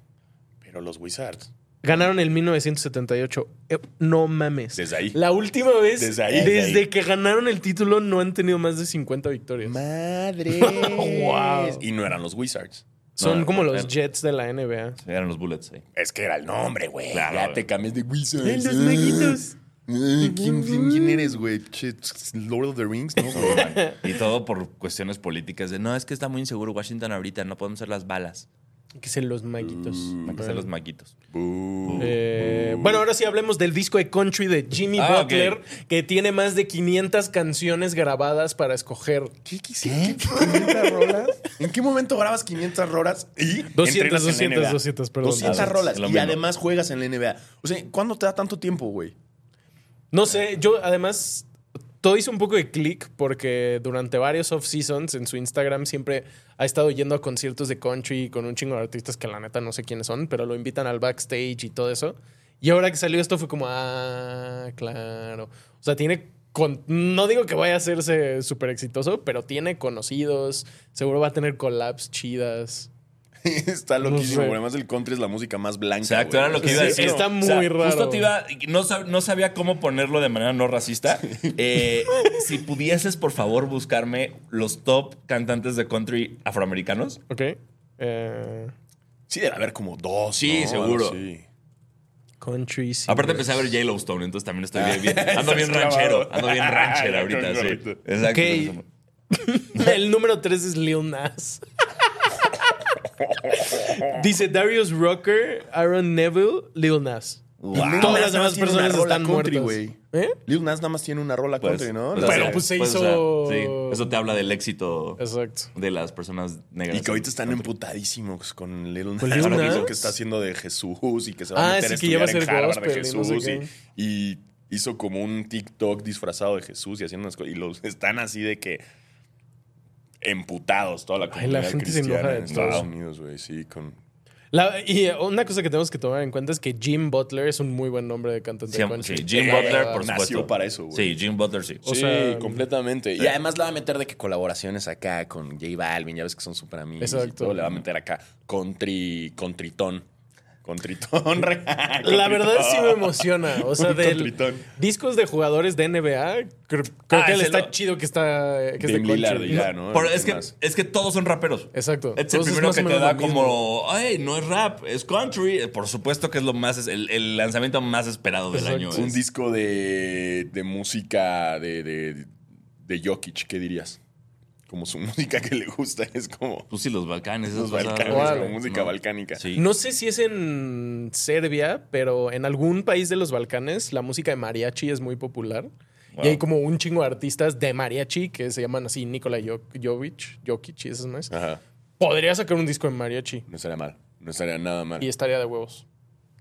Pero los Wizards. Ganaron el 1978. Eh, no mames. Desde ahí. La última vez, Desde ahí. desde Desde ahí. que ganaron el título, no han tenido más de 50 victorias. Madre. Wow. Y no eran los Wizards. Son No, como no, los no. Jets de la NBA. Sí, eran los Bullets, sí. Es que era el nombre, güey. Claro, ya te cambias de Wizards. ¡Eh, los maguitos! Ay, ¿Quién, quién- quién eres, güey? Che, Lord of the Rings, ¿no? Y todo por cuestiones políticas de no, es que está muy inseguro Washington ahorita, no podemos hacer las balas. Que sean los maguitos. Hay que hacer los maquitos. Bú. Eh, bueno, ahora sí hablemos del disco de country de Jimmy Ah, Butler, que tiene más de 500 canciones grabadas para escoger. ¿Qué, qué, qué, qué, 500 rolas? ¿En qué momento grabas 500 rolas y 200, entrenas en la 200, NBA? 200, perdón. 200 Ah, rolas y mismo. además juegas en la NBA. O sea, ¿cuándo te da tanto tiempo, güey? No sé, yo además todo hizo un poco de clic porque durante varios off-seasons en su Instagram siempre ha estado yendo a conciertos de country con un chingo de artistas que la neta no sé quiénes son, pero lo invitan al backstage y todo eso. Y ahora que salió esto fue como, ah, claro. O sea, tiene, con- no digo que vaya a hacerse súper exitoso, pero tiene conocidos, seguro va a tener collabs chidas. Está loquísimo. sé. Además, el country es la música más blanca. Exacto, era lo que iba a Sí, decir. está muy raro. Justo te iba, no, sab- no sabía cómo ponerlo de manera no racista. Eh, si pudieses, por favor, buscarme los top cantantes de country afroamericanos. ¿Ok? Eh, Sí, debe haber como dos. Sí, ¿no? seguro. Así. country. Aparte singers. empecé a ver Yellowstone, entonces también estoy bien, bien- ando bien ranchero, ando bien ranchero ahorita, sí. Exacto. El número 3 es Lil Nas. Dice Darius Rucker, Aaron Neville, Lil Nas. Y Lil Todas Nas las demás personas están country, muertas. güey. ¿Eh? Lil Nas nada más tiene una rola Pues, country, ¿no? pues, Pero, pues, se o hizo- sea, sí, eso te habla del éxito Exacto. de las personas negras. Y que ahorita están Country. emputadísimos con Lil Nas. ¿Con Lil Ahora Nas? dijo que está haciendo de Jesús y que se va a Ah, meter a estudiar en Harvard de gospel no Jesús. sé y, y hizo como un TikTok disfrazado de Jesús y haciendo unas cosas. Y los están así de que emputados toda la Ay, la comunidad gente se enoja cristiana de en Estados todo. Unidos, güey. Sí, con... La- y eh, una cosa que tenemos que tomar en cuenta es que Jim Butler es un muy buen nombre de cantante Sí, de country. sí, Jim Eh, Butler, por nació supuesto. para eso, güey. Sí, Jim Butler, sí. O sí, sea, completamente. sí. Y además le va a meter de que colaboraciones acá con J Balvin, ya ves que son súper amigos. Exacto. Y todo, le va a meter acá country, Contritón real. La verdad sí me emociona. O sea, Un de discos de jugadores de NBA, creo, creo Ah, que está lo- chido que está que es de Lillard ya, ¿no? Por- ¿Qué es, que, es que todos son raperos. Exacto. Es el primero que te da como, ay, no es rap, es country. Eh, Por supuesto que es lo más, es el, el lanzamiento más esperado del Exacto. año. Un es- disco de, de música de, de, de Jokic, ¿qué dirías? Como su música que le gusta es como Pues sí, los Balcanes. los cosas, balcanes, como música No. balcánica. Sí. No sé si es en Serbia, pero en algún país de los Balcanes la música de mariachi es muy popular. Wow. Y hay como un chingo de artistas de mariachi que se llaman así Nikola Jo- Jovic, Jokic y esas más. Ajá. Podría sacar un disco de mariachi No estaría mal. No estaría nada mal. y estaría de huevos.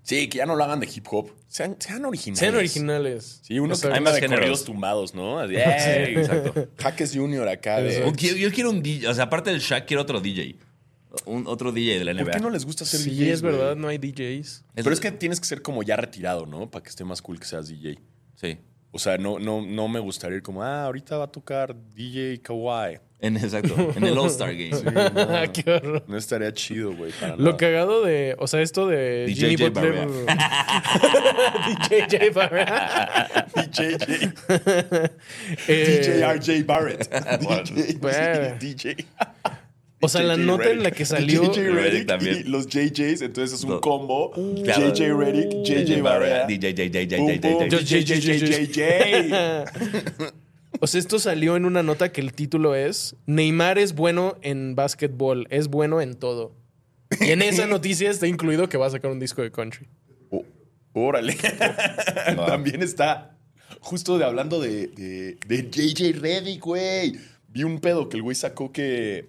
Sí, que ya no lo hagan de hip hop. Sean, sean originales. Sean originales. Sí, uno que. Hay más de corridos tumbados, ¿no? Así, ¡ey! exacto. Jaques Junior acá de... Yo, yo quiero un DJ, o sea, aparte del Shaq, quiero otro DJ. Un, otro DJ de la NBA. ¿Por qué no les gusta ser Sí, DJs, es güey? verdad, no hay DJs. Pero es que tienes que ser como ya retirado, ¿no? Para que esté más cool que seas DJ. Sí. O sea, no, no, no me gustaría ir como, ah, ahorita va a tocar DJ Kawhi. En, exacto, en el All-Star Game. Qué horror. No estaría chido, güey. para Lo nada. cagado de. O sea, esto de DJ Jimmy Butler. DJ Barrett. DJ, Eh, DJ RJ Barrett. DJ, Bueno. DJ. O sea, la JJ nota en la que salió- JJ Redick Redick también. y los JJs, entonces es un No. combo. Claro. JJ Redick, JJ Barrett. DJ, DJ, Boom, boom, DJ, JJ. O sea, esto salió en una nota que el título es Neymar es bueno en básquetbol, es bueno en todo. Y en esa noticia está incluido que va a sacar un disco de country. Oh, órale. También está justo de hablando de, de, de JJ Redick, güey. Vi un pedo que el güey sacó que,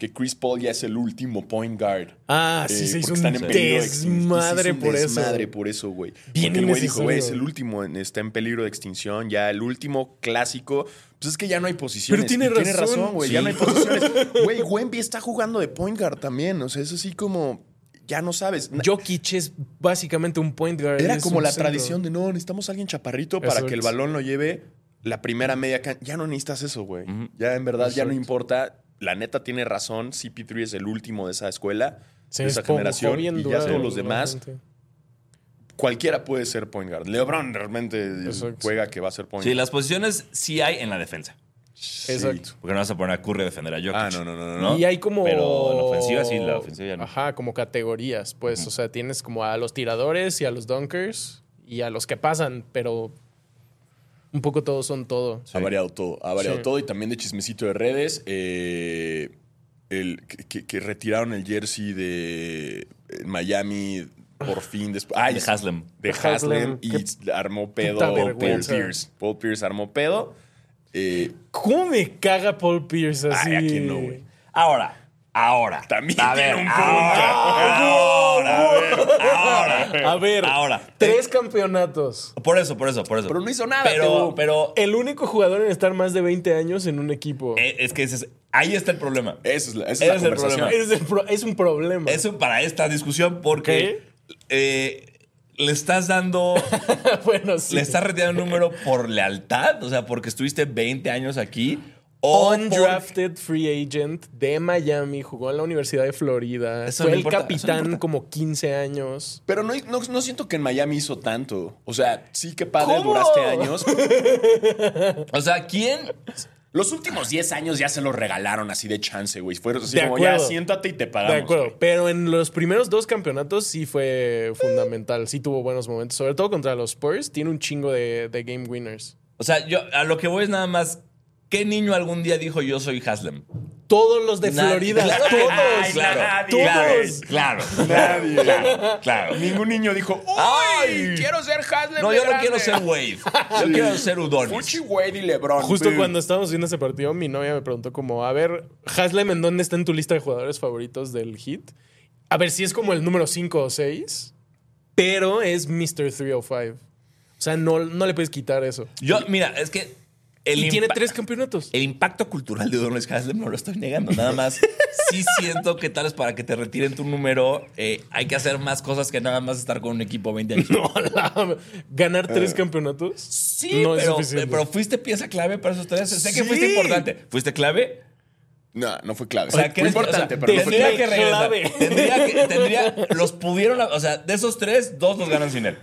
que Chris Paul ya es el último point guard. Ah, sí, Eh, se hizo están en peligro desmadre por eso. desmadre por eso, güey. Bien Porque el güey dijo, güey, es el último, en- está en peligro de extinción, ya el último clásico. Pues es que ya no hay posiciones. Pero tiene Y Tiene razón. razón, güey, ya no hay posiciones. Güey, Wemby está jugando de point guard también. O sea, es así como, ya no sabes. Jokic es básicamente un point guard. Era como la centro. tradición de no, necesitamos a alguien chaparrito para Exacto. que el balón lo lleve la primera media cancha. Ya no necesitas eso, güey. Ya en verdad ya no importa. La neta tiene razón. CP3 es el último de esa escuela, Se de esa generación. Y ya todos los demás, cualquiera puede ser point guard. LeBron realmente Exacto. juega que va a ser point Sí, guard. las posiciones sí hay en la defensa. Exacto. Porque no vas a poner a Curry a defender a Jokic. Ah, no, no, no, no. Y hay como. Pero en la ofensiva sí, la ofensiva ya no. Ajá, como categorías, pues. O sea, tienes como a los tiradores y a los dunkers y a los que pasan, pero un poco todos son todo. Ha variado todo, ha variado Sí. todo y también de chismecito de redes. eh, el, que, retiraron el jersey de Miami por fin después. Ay, De Haslem. De Haslem, y qué armó pedo Paul. Pierce. Paul Pierce armó pedo. Eh, ¿Cómo me caga Paul Pierce así? Ay, ¿a quién no, güey? Ahora, ahora. También a tiene ver, un punto. ahora, ahora, A ver, Ahora. tres campeonatos. Por eso, por eso, por eso. Pero no hizo nada, Pero, El único jugador en estar más de 20 años en un equipo. eh, es que ese es- ahí está el problema. esa es la, esa es Ese la es el conversación. problema. es, el pro- es un problema. Eso para esta discusión porque eh, le estás dando, bueno, sí. le estás retirando un número por lealtad, o sea, porque estuviste 20 años aquí. Undrafted free agent de Miami, jugó en la Universidad de Florida. Eso fue no el importa, eso no capitán como 15 años. Pero no, no, no siento que en Miami hizo tanto. O sea, sí que padre, ¿Cómo? duraste años. O sea, ¿quién? Los últimos 10 años ya se los regalaron así de chance, güey. Fueron así De como, ya acuerdo. siéntate y te pagamos. de acuerdo. güey. Pero en los primeros dos campeonatos sí fue fundamental. Sí tuvo buenos momentos. Sobre todo contra los Spurs. Tiene un chingo de, de game winners. O sea, yo a lo que voy es nada más, ¿qué niño algún día dijo yo soy Haslem? Todos los de Nadie. Florida. Claro todos. nadie, claro, nadie. claro, Todos. claro, Nadie. claro, claro. Ningún niño dijo, ¡Uy! Ay. quiero ser Haslem. No, yo no grande". quiero ser Wade. Yo quiero ser Udonis. Fuchi, Wade y LeBron. Justo cuando estábamos viendo ese partido, mi novia me preguntó como, a ver, Haslem, ¿en dónde está en tu lista de jugadores favoritos del hit? A ver si es como el número 5 o 6, pero es Mr. 305. O sea, no, no le puedes quitar eso. Yo, mira, es que el, y tiene tres campeonatos. el impacto cultural de Udonis Haslem no lo estoy negando. Nada más sí siento que tal vez para que te retiren tu número eh, hay que hacer más cosas que nada más estar con un equipo 20 años. No, la- ganar tres campeonatos Sí, no es pero, pero fuiste pieza clave para esos tres. Sé que Sí. fuiste importante. ¿Fuiste clave? No, no fue clave. O sea, que fue importante, o sea, pero no fue tendría clave. que regresar. clave. Tendría que, tendría, los pudieron, o sea, de esos tres, dos los ganan sin él.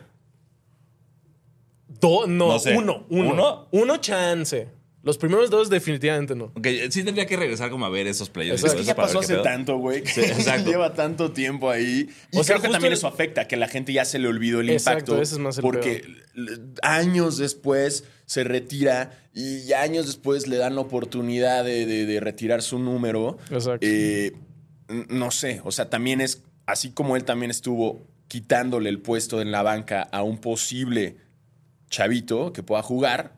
Do- no, No sé. uno, uno. ¿Uno? Uno chance. Los primeros dos definitivamente no. Ok, sí tendría que regresar como a ver esos playoffs. y Es que ya pasó hace pedo. tanto, güey. que Sí, exacto. Lleva tanto tiempo ahí. Y O sea, creo que justo también el- eso afecta, que la gente ya se le olvidó el Exacto, impacto. ese es más el porque años después se retira y años después le dan la oportunidad de, de- de retirar su número. Exacto. Eh, no sé, o sea, también es, así como él también estuvo quitándole el puesto en la banca a un posible chavito que pueda jugar,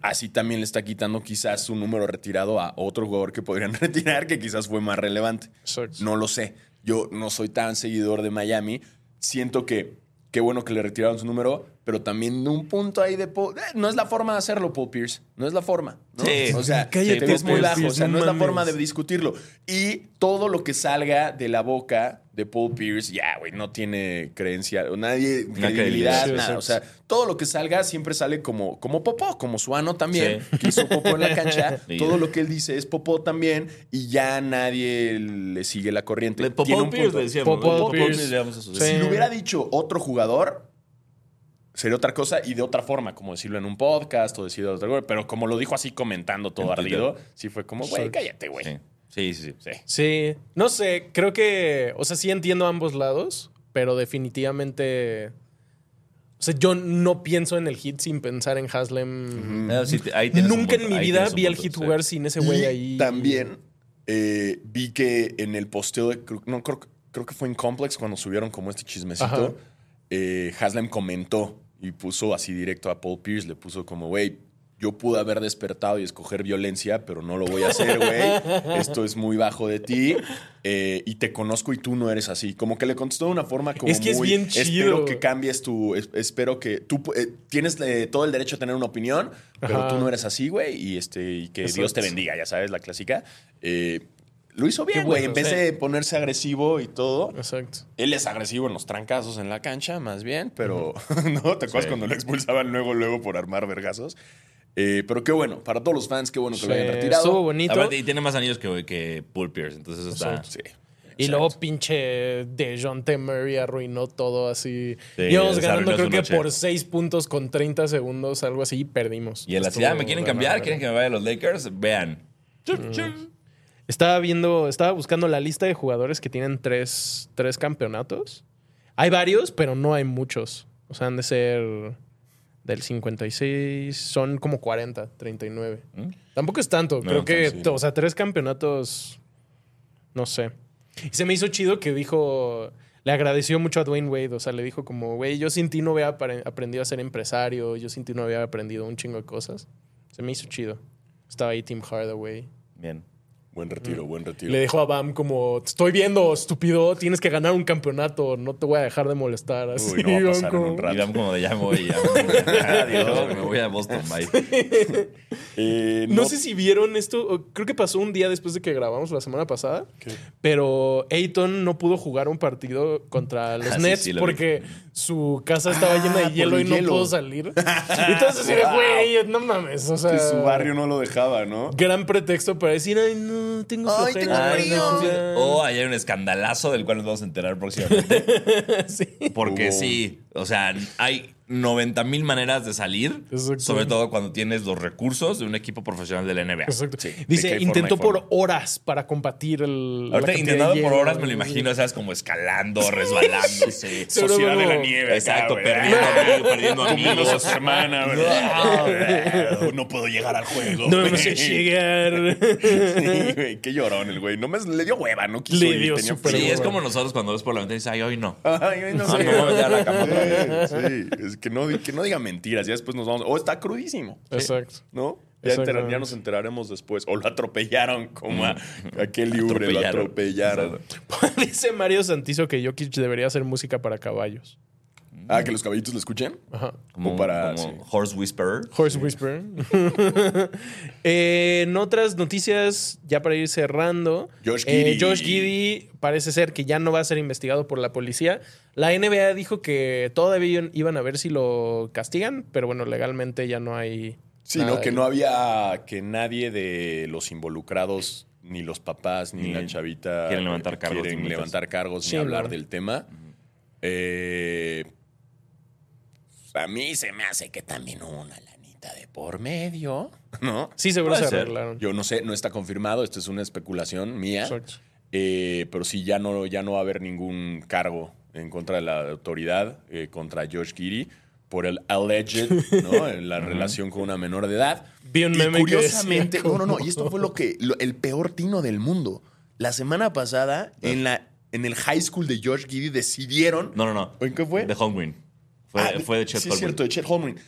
así también le está quitando quizás su número retirado a otro jugador que podrían retirar que quizás fue más relevante. Exacto. No lo sé. Yo no soy tan seguidor de Miami. Siento que qué bueno que le retiraron su número, pero también un punto ahí de... Paul- eh, no es la forma de hacerlo, Paul Pierce. No es la forma. ¿no? Sí. O sea, Cállate, es muy bajo. O sea, no es la forma de discutirlo. Y todo lo que salga de la boca de Paul Pierce, ya, güey, no tiene creencia, nadie, credibilidad, credibilidad. Nada. O sea, todo lo que salga siempre sale como, como popó, como Suano también, que hizo popó en la cancha. Todo lo que él dice es popó también y ya nadie le sigue la corriente. Le- Popó Pierce le decíamos. Popó Pierce. Si lo hubiera dicho otro jugador, sería otra cosa y de otra forma, como decirlo en un podcast o decirlo de otra cosa. Pero como lo dijo así comentando todo ardido, sí fue como, güey, cállate, güey. Sí. Sí, sí, sí. Sí. Sí, no sé, creo que, o sea, sí entiendo ambos lados, pero definitivamente, o sea, yo no pienso en el hit sin pensar en Haslem. Ah, sí, ahí Nunca en mi vida vi al punto, hit sí. jugar sin ese güey ahí. También eh, vi que en el posteo de. creo- No, creo, creo que fue en Complex cuando subieron como este chismecito. Eh, Haslem comentó y puso así directo a Paul Pierce. Le puso como, güey. Yo pude haber despertado y escoger violencia, pero no lo voy a hacer, güey. Esto es muy bajo de ti. eh, y te conozco y tú no eres así. Como que le contestó de una forma como Es que es muy, bien chido. Espero que cambies tu... es- espero que... Tú eh, tienes eh, todo el derecho a tener una opinión, pero Ajá. tú no eres así, güey. Y, este, y que Dios te bendiga, ya sabes, la clásica. Eh, lo hizo bien, güey. bueno, en vez sí. de ponerse agresivo y todo. Exacto. Él es agresivo en los trancazos en la cancha, más bien, pero ¿no? ¿Te acuerdas Sí. cuando lo expulsaban luego, luego por armar vergazos? Eh, pero qué bueno, para todos los fans, qué bueno que lo hayan retirado. Estuvo bonito. Aparte, y tiene más anillos que, que Paul Pierce, entonces eso está... Sí. Y luego pinche de John T. Murray arruinó todo así. Sí, Íbamos ganando creo que noche. por 6 puntos con 30 segundos, algo así, y perdimos. Y en la ciudad me quieren cambiar, quieren que me vaya a los Lakers, vean. Estaba viendo, estaba buscando la lista de jugadores que tienen tres, tres campeonatos. Hay varios, pero no hay muchos. O sea, han de ser del 56, son como 40, 39. ¿Mm? Tampoco es tanto. No, Creo que, sí, no. o sea, tres campeonatos, no sé. Y se me hizo chido que dijo, le agradeció mucho a Dwayne Wade. O sea, le dijo como, güey, yo sin ti no había apre- aprendido a ser empresario, yo sin ti no había aprendido un chingo de cosas. Se me hizo chido. Estaba ahí Tim Hardaway. Bien. Buen retiro, buen retiro. Le dijo a Bam como, te estoy viendo, estúpido, tienes que ganar un campeonato, no te voy a dejar de molestar. Así, Uy, no va a Bam, pasar en como- un rato. Y vean como de ya me voy, ya me voy. Adiós, me voy a Boston, bye. Eh, No sé si vieron esto, creo que pasó un día después de que grabamos la semana pasada, pero Ayton no pudo jugar un partido contra los Ah, sí, Nets sí, lo vi. porque su casa estaba Ah, llena de hielo y no hielo. pudo salir. Entonces, así de, Wow. güey, no mames, o sea... que su barrio no lo dejaba, ¿no? Gran pretexto para decir, ay, no, tengo Ay, flojera, tengo ay, frío". no, ya". O ahí hay un escandalazo del cual nos vamos a enterar próximamente. Sí. Porque Oh. sí, o sea, hay 90 mil maneras de salir, Exacto. sobre todo cuando tienes los recursos de un equipo profesional de la NBA. Exacto. Sí, Dice, intentó por horas para combatir el. Ahorita de por hielo. horas me lo imagino, ¿sabes? Como escalando, resbalándose. Seguro Sociedad de la nieve. acá, Exacto, güey. perdiendo amigos, perdiendo amigos. semana, ¿verdad? No puedo llegar al juego. No me sé llegar. Sí, güey, qué llorón el güey. No me, le dio hueva, no quiso Le ir, dio tenía frío. Sí, es como nosotros cuando ves por la ventana y dices, ay, hoy no. Ay, ay, no Ah, voy a meter a la cama. Sí, sí. Es que no, que no diga mentiras, ya después nos vamos. O está crudísimo. Exacto. ¿No? Ya, nos enteraremos después. O lo atropellaron como a, a Kelly Oubre, lo Atropellaron. Dice Mario Santizo que Jokic debería hacer música para caballos. Ah, que los caballitos lo escuchen. Ajá. Como, O para- como sí. Horse Whisperer. Horse Whisperer. Eh, en otras noticias, ya para ir cerrando, Josh eh, Giddey. Josh Giddey parece ser que ya no va a ser investigado por la policía. La NBA dijo que todavía iban a ver si lo castigan, pero bueno, legalmente ya no hay. Sí, nada ¿no? Que ahí. no había. Que nadie de los involucrados, ni los papás, ni, Ni la chavita. quieren levantar cargos, Quieren levantar cargos Sí, ni hablar no. del tema. Eh, a mí se me hace que también hubo una lanita de por medio, ¿no? Sí, seguro se arreglaron. Yo no sé, no está confirmado, esto es una especulación mía. Eh, pero sí, ya no, ya no va a haber ningún cargo en contra de la autoridad eh, contra Josh Giri por el alleged, ¿no? En la relación con una menor de edad. Vi un Y meme curiosamente, no, no, no, y esto fue lo que, lo- el peor tino del mundo. La semana pasada, en la, en el high school de Josh Giddy decidieron. No, no, no. ¿En qué fue? De Holmgren. Fue, Ah, fue de Chet Sí, es cierto, de Chet Holmgren.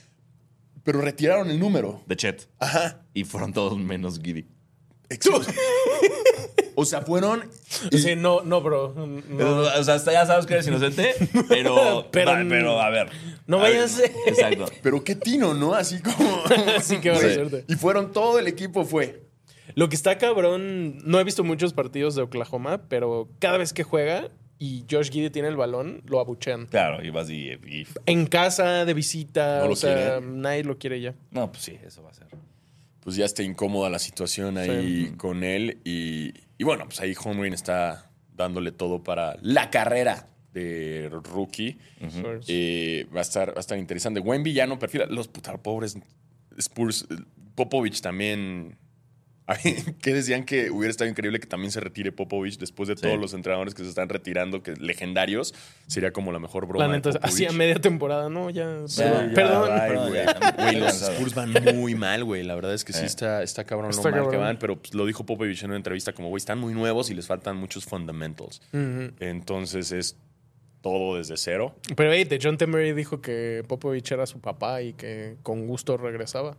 Pero retiraron el número. De Chet. Ajá. Y fueron todos menos Giddy. Exacto. O sea, fueron. Sí, no, no, bro. No, O sea, hasta ya sabes que eres inocente, pero. Pero- va- pero a ver. No A ver, vayas- Exacto. Pero qué tino, ¿no? Así como. Así que buena suerte. Y fueron todo el equipo, fue. Lo que está cabrón, no he visto muchos partidos de Oklahoma, pero cada vez que juega y Josh Giddy tiene el balón, lo abuchean. Claro, y vas y. y- En casa, de visita, No o sea, quiere. nadie lo quiere ya. No, pues sí, eso va a ser. Pues ya está incómoda la situación ahí con él. Y, y bueno, pues ahí Holmgren está dándole todo para la carrera de rookie. Eh, va, a estar, va a estar interesante. Wemby ya no perfila. Los putar pobres Spurs. eh, Popovich también. ¿Qué decían que hubiera estado increíble que también se retire Popovich después de Sí. todos los entrenadores que se están retirando, que legendarios? Sería como la mejor broma. La de neta, Popovich. hacía media temporada, ¿no? Ya. Perdón. ya, perdón. bye. Ay, Perdón, güey. ya. Güey, los. Spurs van muy mal, güey. La verdad es que sí está, está cabrón Está lo mal que van, pero pues, lo dijo Popovich en una entrevista como, güey, están muy nuevos y les faltan muchos fundamentals. Entonces es todo desde cero. Pero hey, de John Temery dijo que Popovich era su papá y que con gusto regresaba.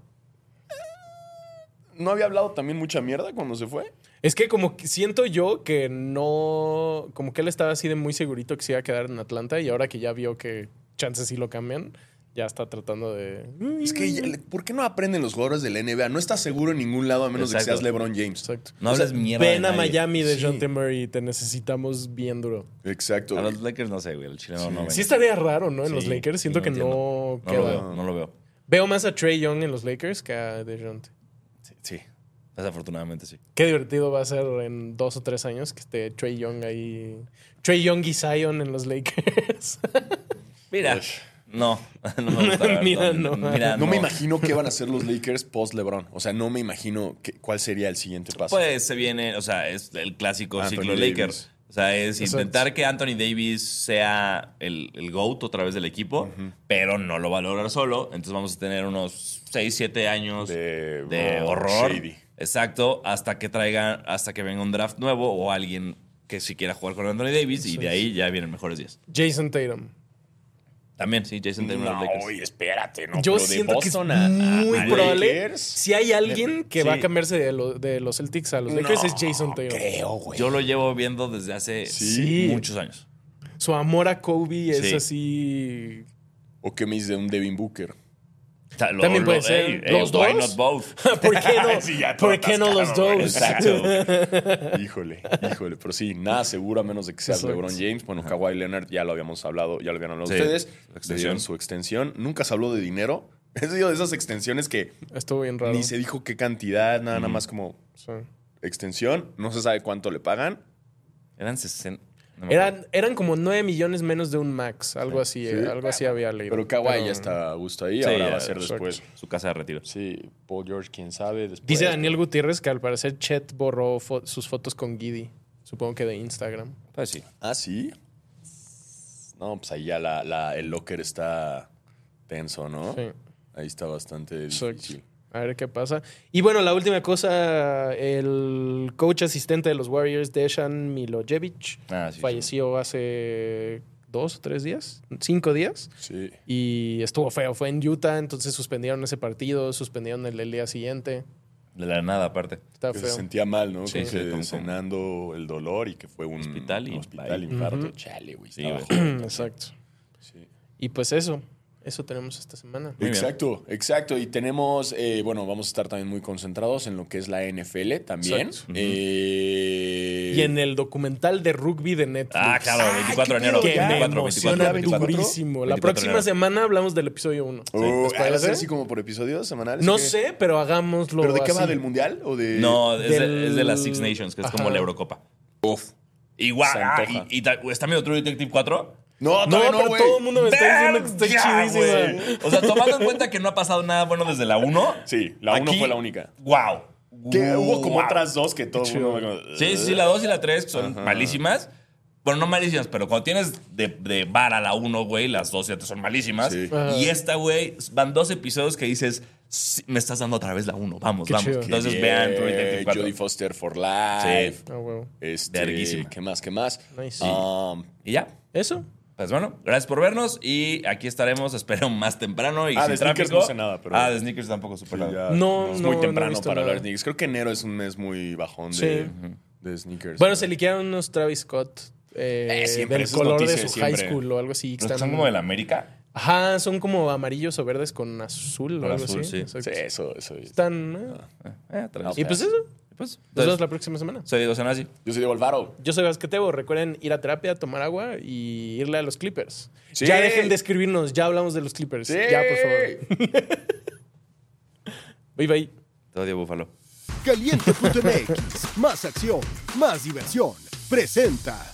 ¿No había hablado también mucha mierda cuando se fue? Es que como que siento yo que no, como que él estaba así de muy segurito que se iba a quedar en Atlanta y ahora que ya vio que chances sí lo cambian, ya está tratando de... Es que, ya- ¿por qué no aprenden los jugadores de la NBA? No estás seguro en ningún lado a menos de que seas LeBron James. Exacto. No O sea, hables mierda de Ven a nadie. Miami de Sí. John Temery, te necesitamos bien duro. Exacto. A los Lakers no sé, güey. El chileno no. Sí estaría raro, ¿no? En los Sí, Lakers. sí, Siento no que entiendo. no No queda. lo veo, no lo veo. Veo más a Trey Young en los Lakers que a DeJounte. Sí. Desafortunadamente sí. Qué divertido va a ser en dos o tres años que esté Trey Young ahí. Trey Young y Zion en los Lakers. Mira. No, no me gusta. Mira, no. Mira, No me imagino qué van a hacer los Lakers post LeBron. O sea, no me imagino qué- cuál sería el siguiente paso. Pues se viene, o sea, es el clásico Anthony ciclo Davis. Lakers. O sea, es intentar que Anthony Davis sea el, el GOAT otra vez del equipo, pero no lo va a lograr solo. Entonces vamos a tener unos 6, 7 años De- de, oh, horror. shady. Exacto, hasta que traigan, hasta que venga un draft nuevo o alguien que sí quiera jugar con Anthony Davis y de ahí ya vienen mejores días. Jason Tatum. También, sí, Jason Tatum no, oye, espérate, no. Yo pero de siento que es a- muy a probable. Lakers, Si hay alguien que va a cambiarse de, lo- de los Celtics a los Lakers es Jason Tatum. Creo, güey. Yo lo llevo viendo desde hace Sí. muchos años. Su amor a Kobe es Sí. así. ¿O qué me dice de un Devin Booker? Sea, lo- También lo- puede ser. ey, ey, ¿Los why dos? not both? ¿Por qué no? Sí, ¿Por qué no los dos? Exacto. Híjole, híjole. Pero sí, nada seguro a menos de que Exacto. LeBron James. Bueno, Kawhi Leonard ya lo habíamos hablado, ya lo habían hablado Sí, ustedes. extensión. dieron su extensión. Nunca se habló de dinero. Es de esas extensiones que Estuvo bien raro. ni se dijo qué cantidad, nada, nada más como Sí. extensión. No se sabe cuánto le pagan. Eran 60. No. Eran, eran como 9 millones menos de un max, algo así, eh, algo así había leído. Pero Kawhi Pero- ya está a gusto ahí. Sí, ahora ya, va a ser después. Su casa de retiro. Sí, Paul George, quién sabe. Después, Dice Daniel Gutiérrez que al parecer Chet borró fo- sus fotos con Giddy. Supongo que de Instagram. Pues sí. Ah, sí. No, pues ahí ya la, la- el locker está tenso, ¿no? Sí. Ahí está bastante Exacto. difícil. A ver qué pasa. Y bueno, la última cosa, el coach asistente de los Warriors, Deshan Milojevic, Ah, sí, falleció hace dos o tres días, cinco días. Sí. Y estuvo feo. Fue en Utah, entonces suspendieron ese partido, suspendieron el día siguiente. De la nada, aparte. Está Que se feo. sentía mal, ¿no? Sí, que cenando el dolor y que fue un Hospital y hospital, infarto. Chale, güey. Sí. Exacto. Sí. Y pues eso, eso tenemos esta semana. Exacto, exacto. Y tenemos, eh, bueno, vamos a estar también muy concentrados en lo que es la NFL también. Eh, Y en el documental de rugby de Netflix. Ah, claro, 24 de enero. Que ya. me 24, emociona 24, 24. durísimo. La 24 de próxima semana hablamos del episodio 1. Oh, ¿Les ¿va a ser parece? así como por episodios semanales? No sé, pero hagámoslo ¿Pero de qué va? ¿Del mundial o de...? No, es, Del- de, es de las Six Nations, que es como la Eurocopa. Uf. Igual. Ah, y, ¿Está medio True Detective 4? No, No, todavía pero güey. todo el mundo me está diciendo que está Verga, chidísima. güey. O sea, tomando en cuenta que no ha pasado nada bueno desde la 1. Sí, la uno aquí- fue la única. ¡Wow! Que hubo como Wow. otras dos que todo el mundo... Sí, sí, la 2 y la 3 son malísimas. Bueno, no malísimas, pero cuando tienes de, de bar a la 1, güey, las 2 y la 3 son malísimas. Sí. Ajá. Y esta, güey, van dos episodios que dices, "Sí, me estás dando otra vez la 1, vamos, Qué vamos. chido. Entonces Bien, vean 4. Jodie Foster for Life. Sí. Ah, huevo. Este, Verguísima. ¿Qué más? ¿Qué más? Nice. Um, Y ya. ¿Eso? Pues bueno, gracias por vernos y aquí estaremos, espero, más temprano y Ah, sin de sneakers tráfico. no sé nada, pero- Ah, de sneakers tampoco sí, nada. ya No, es no, muy no temprano para nada. hablar de Knicks. Creo que enero es un mes muy bajón Sí. de, de sneakers. Bueno, se liquearon unos Travis Scott eh, Eh, siempre, del color de su high school o algo así. están- son como de la América. Ajá, son como amarillos o verdes con azul o algo azul, así. sí. Sí, eso, eso. Están. eh. Eh, Travis Y pues eso. Pues, Nos vemos entonces, la próxima semana. soy Diego Sanasi. Yo soy Diego Alvaro. Yo soy Basquetebo. Recuerden ir a terapia, tomar agua y irle a los Clippers. Sí. Ya dejen de escribirnos. Ya hablamos de los Clippers. Sí. Ya, por favor. bye, bye. Odio, Búfalo. Caliente.mx, más acción, más diversión. Presenta.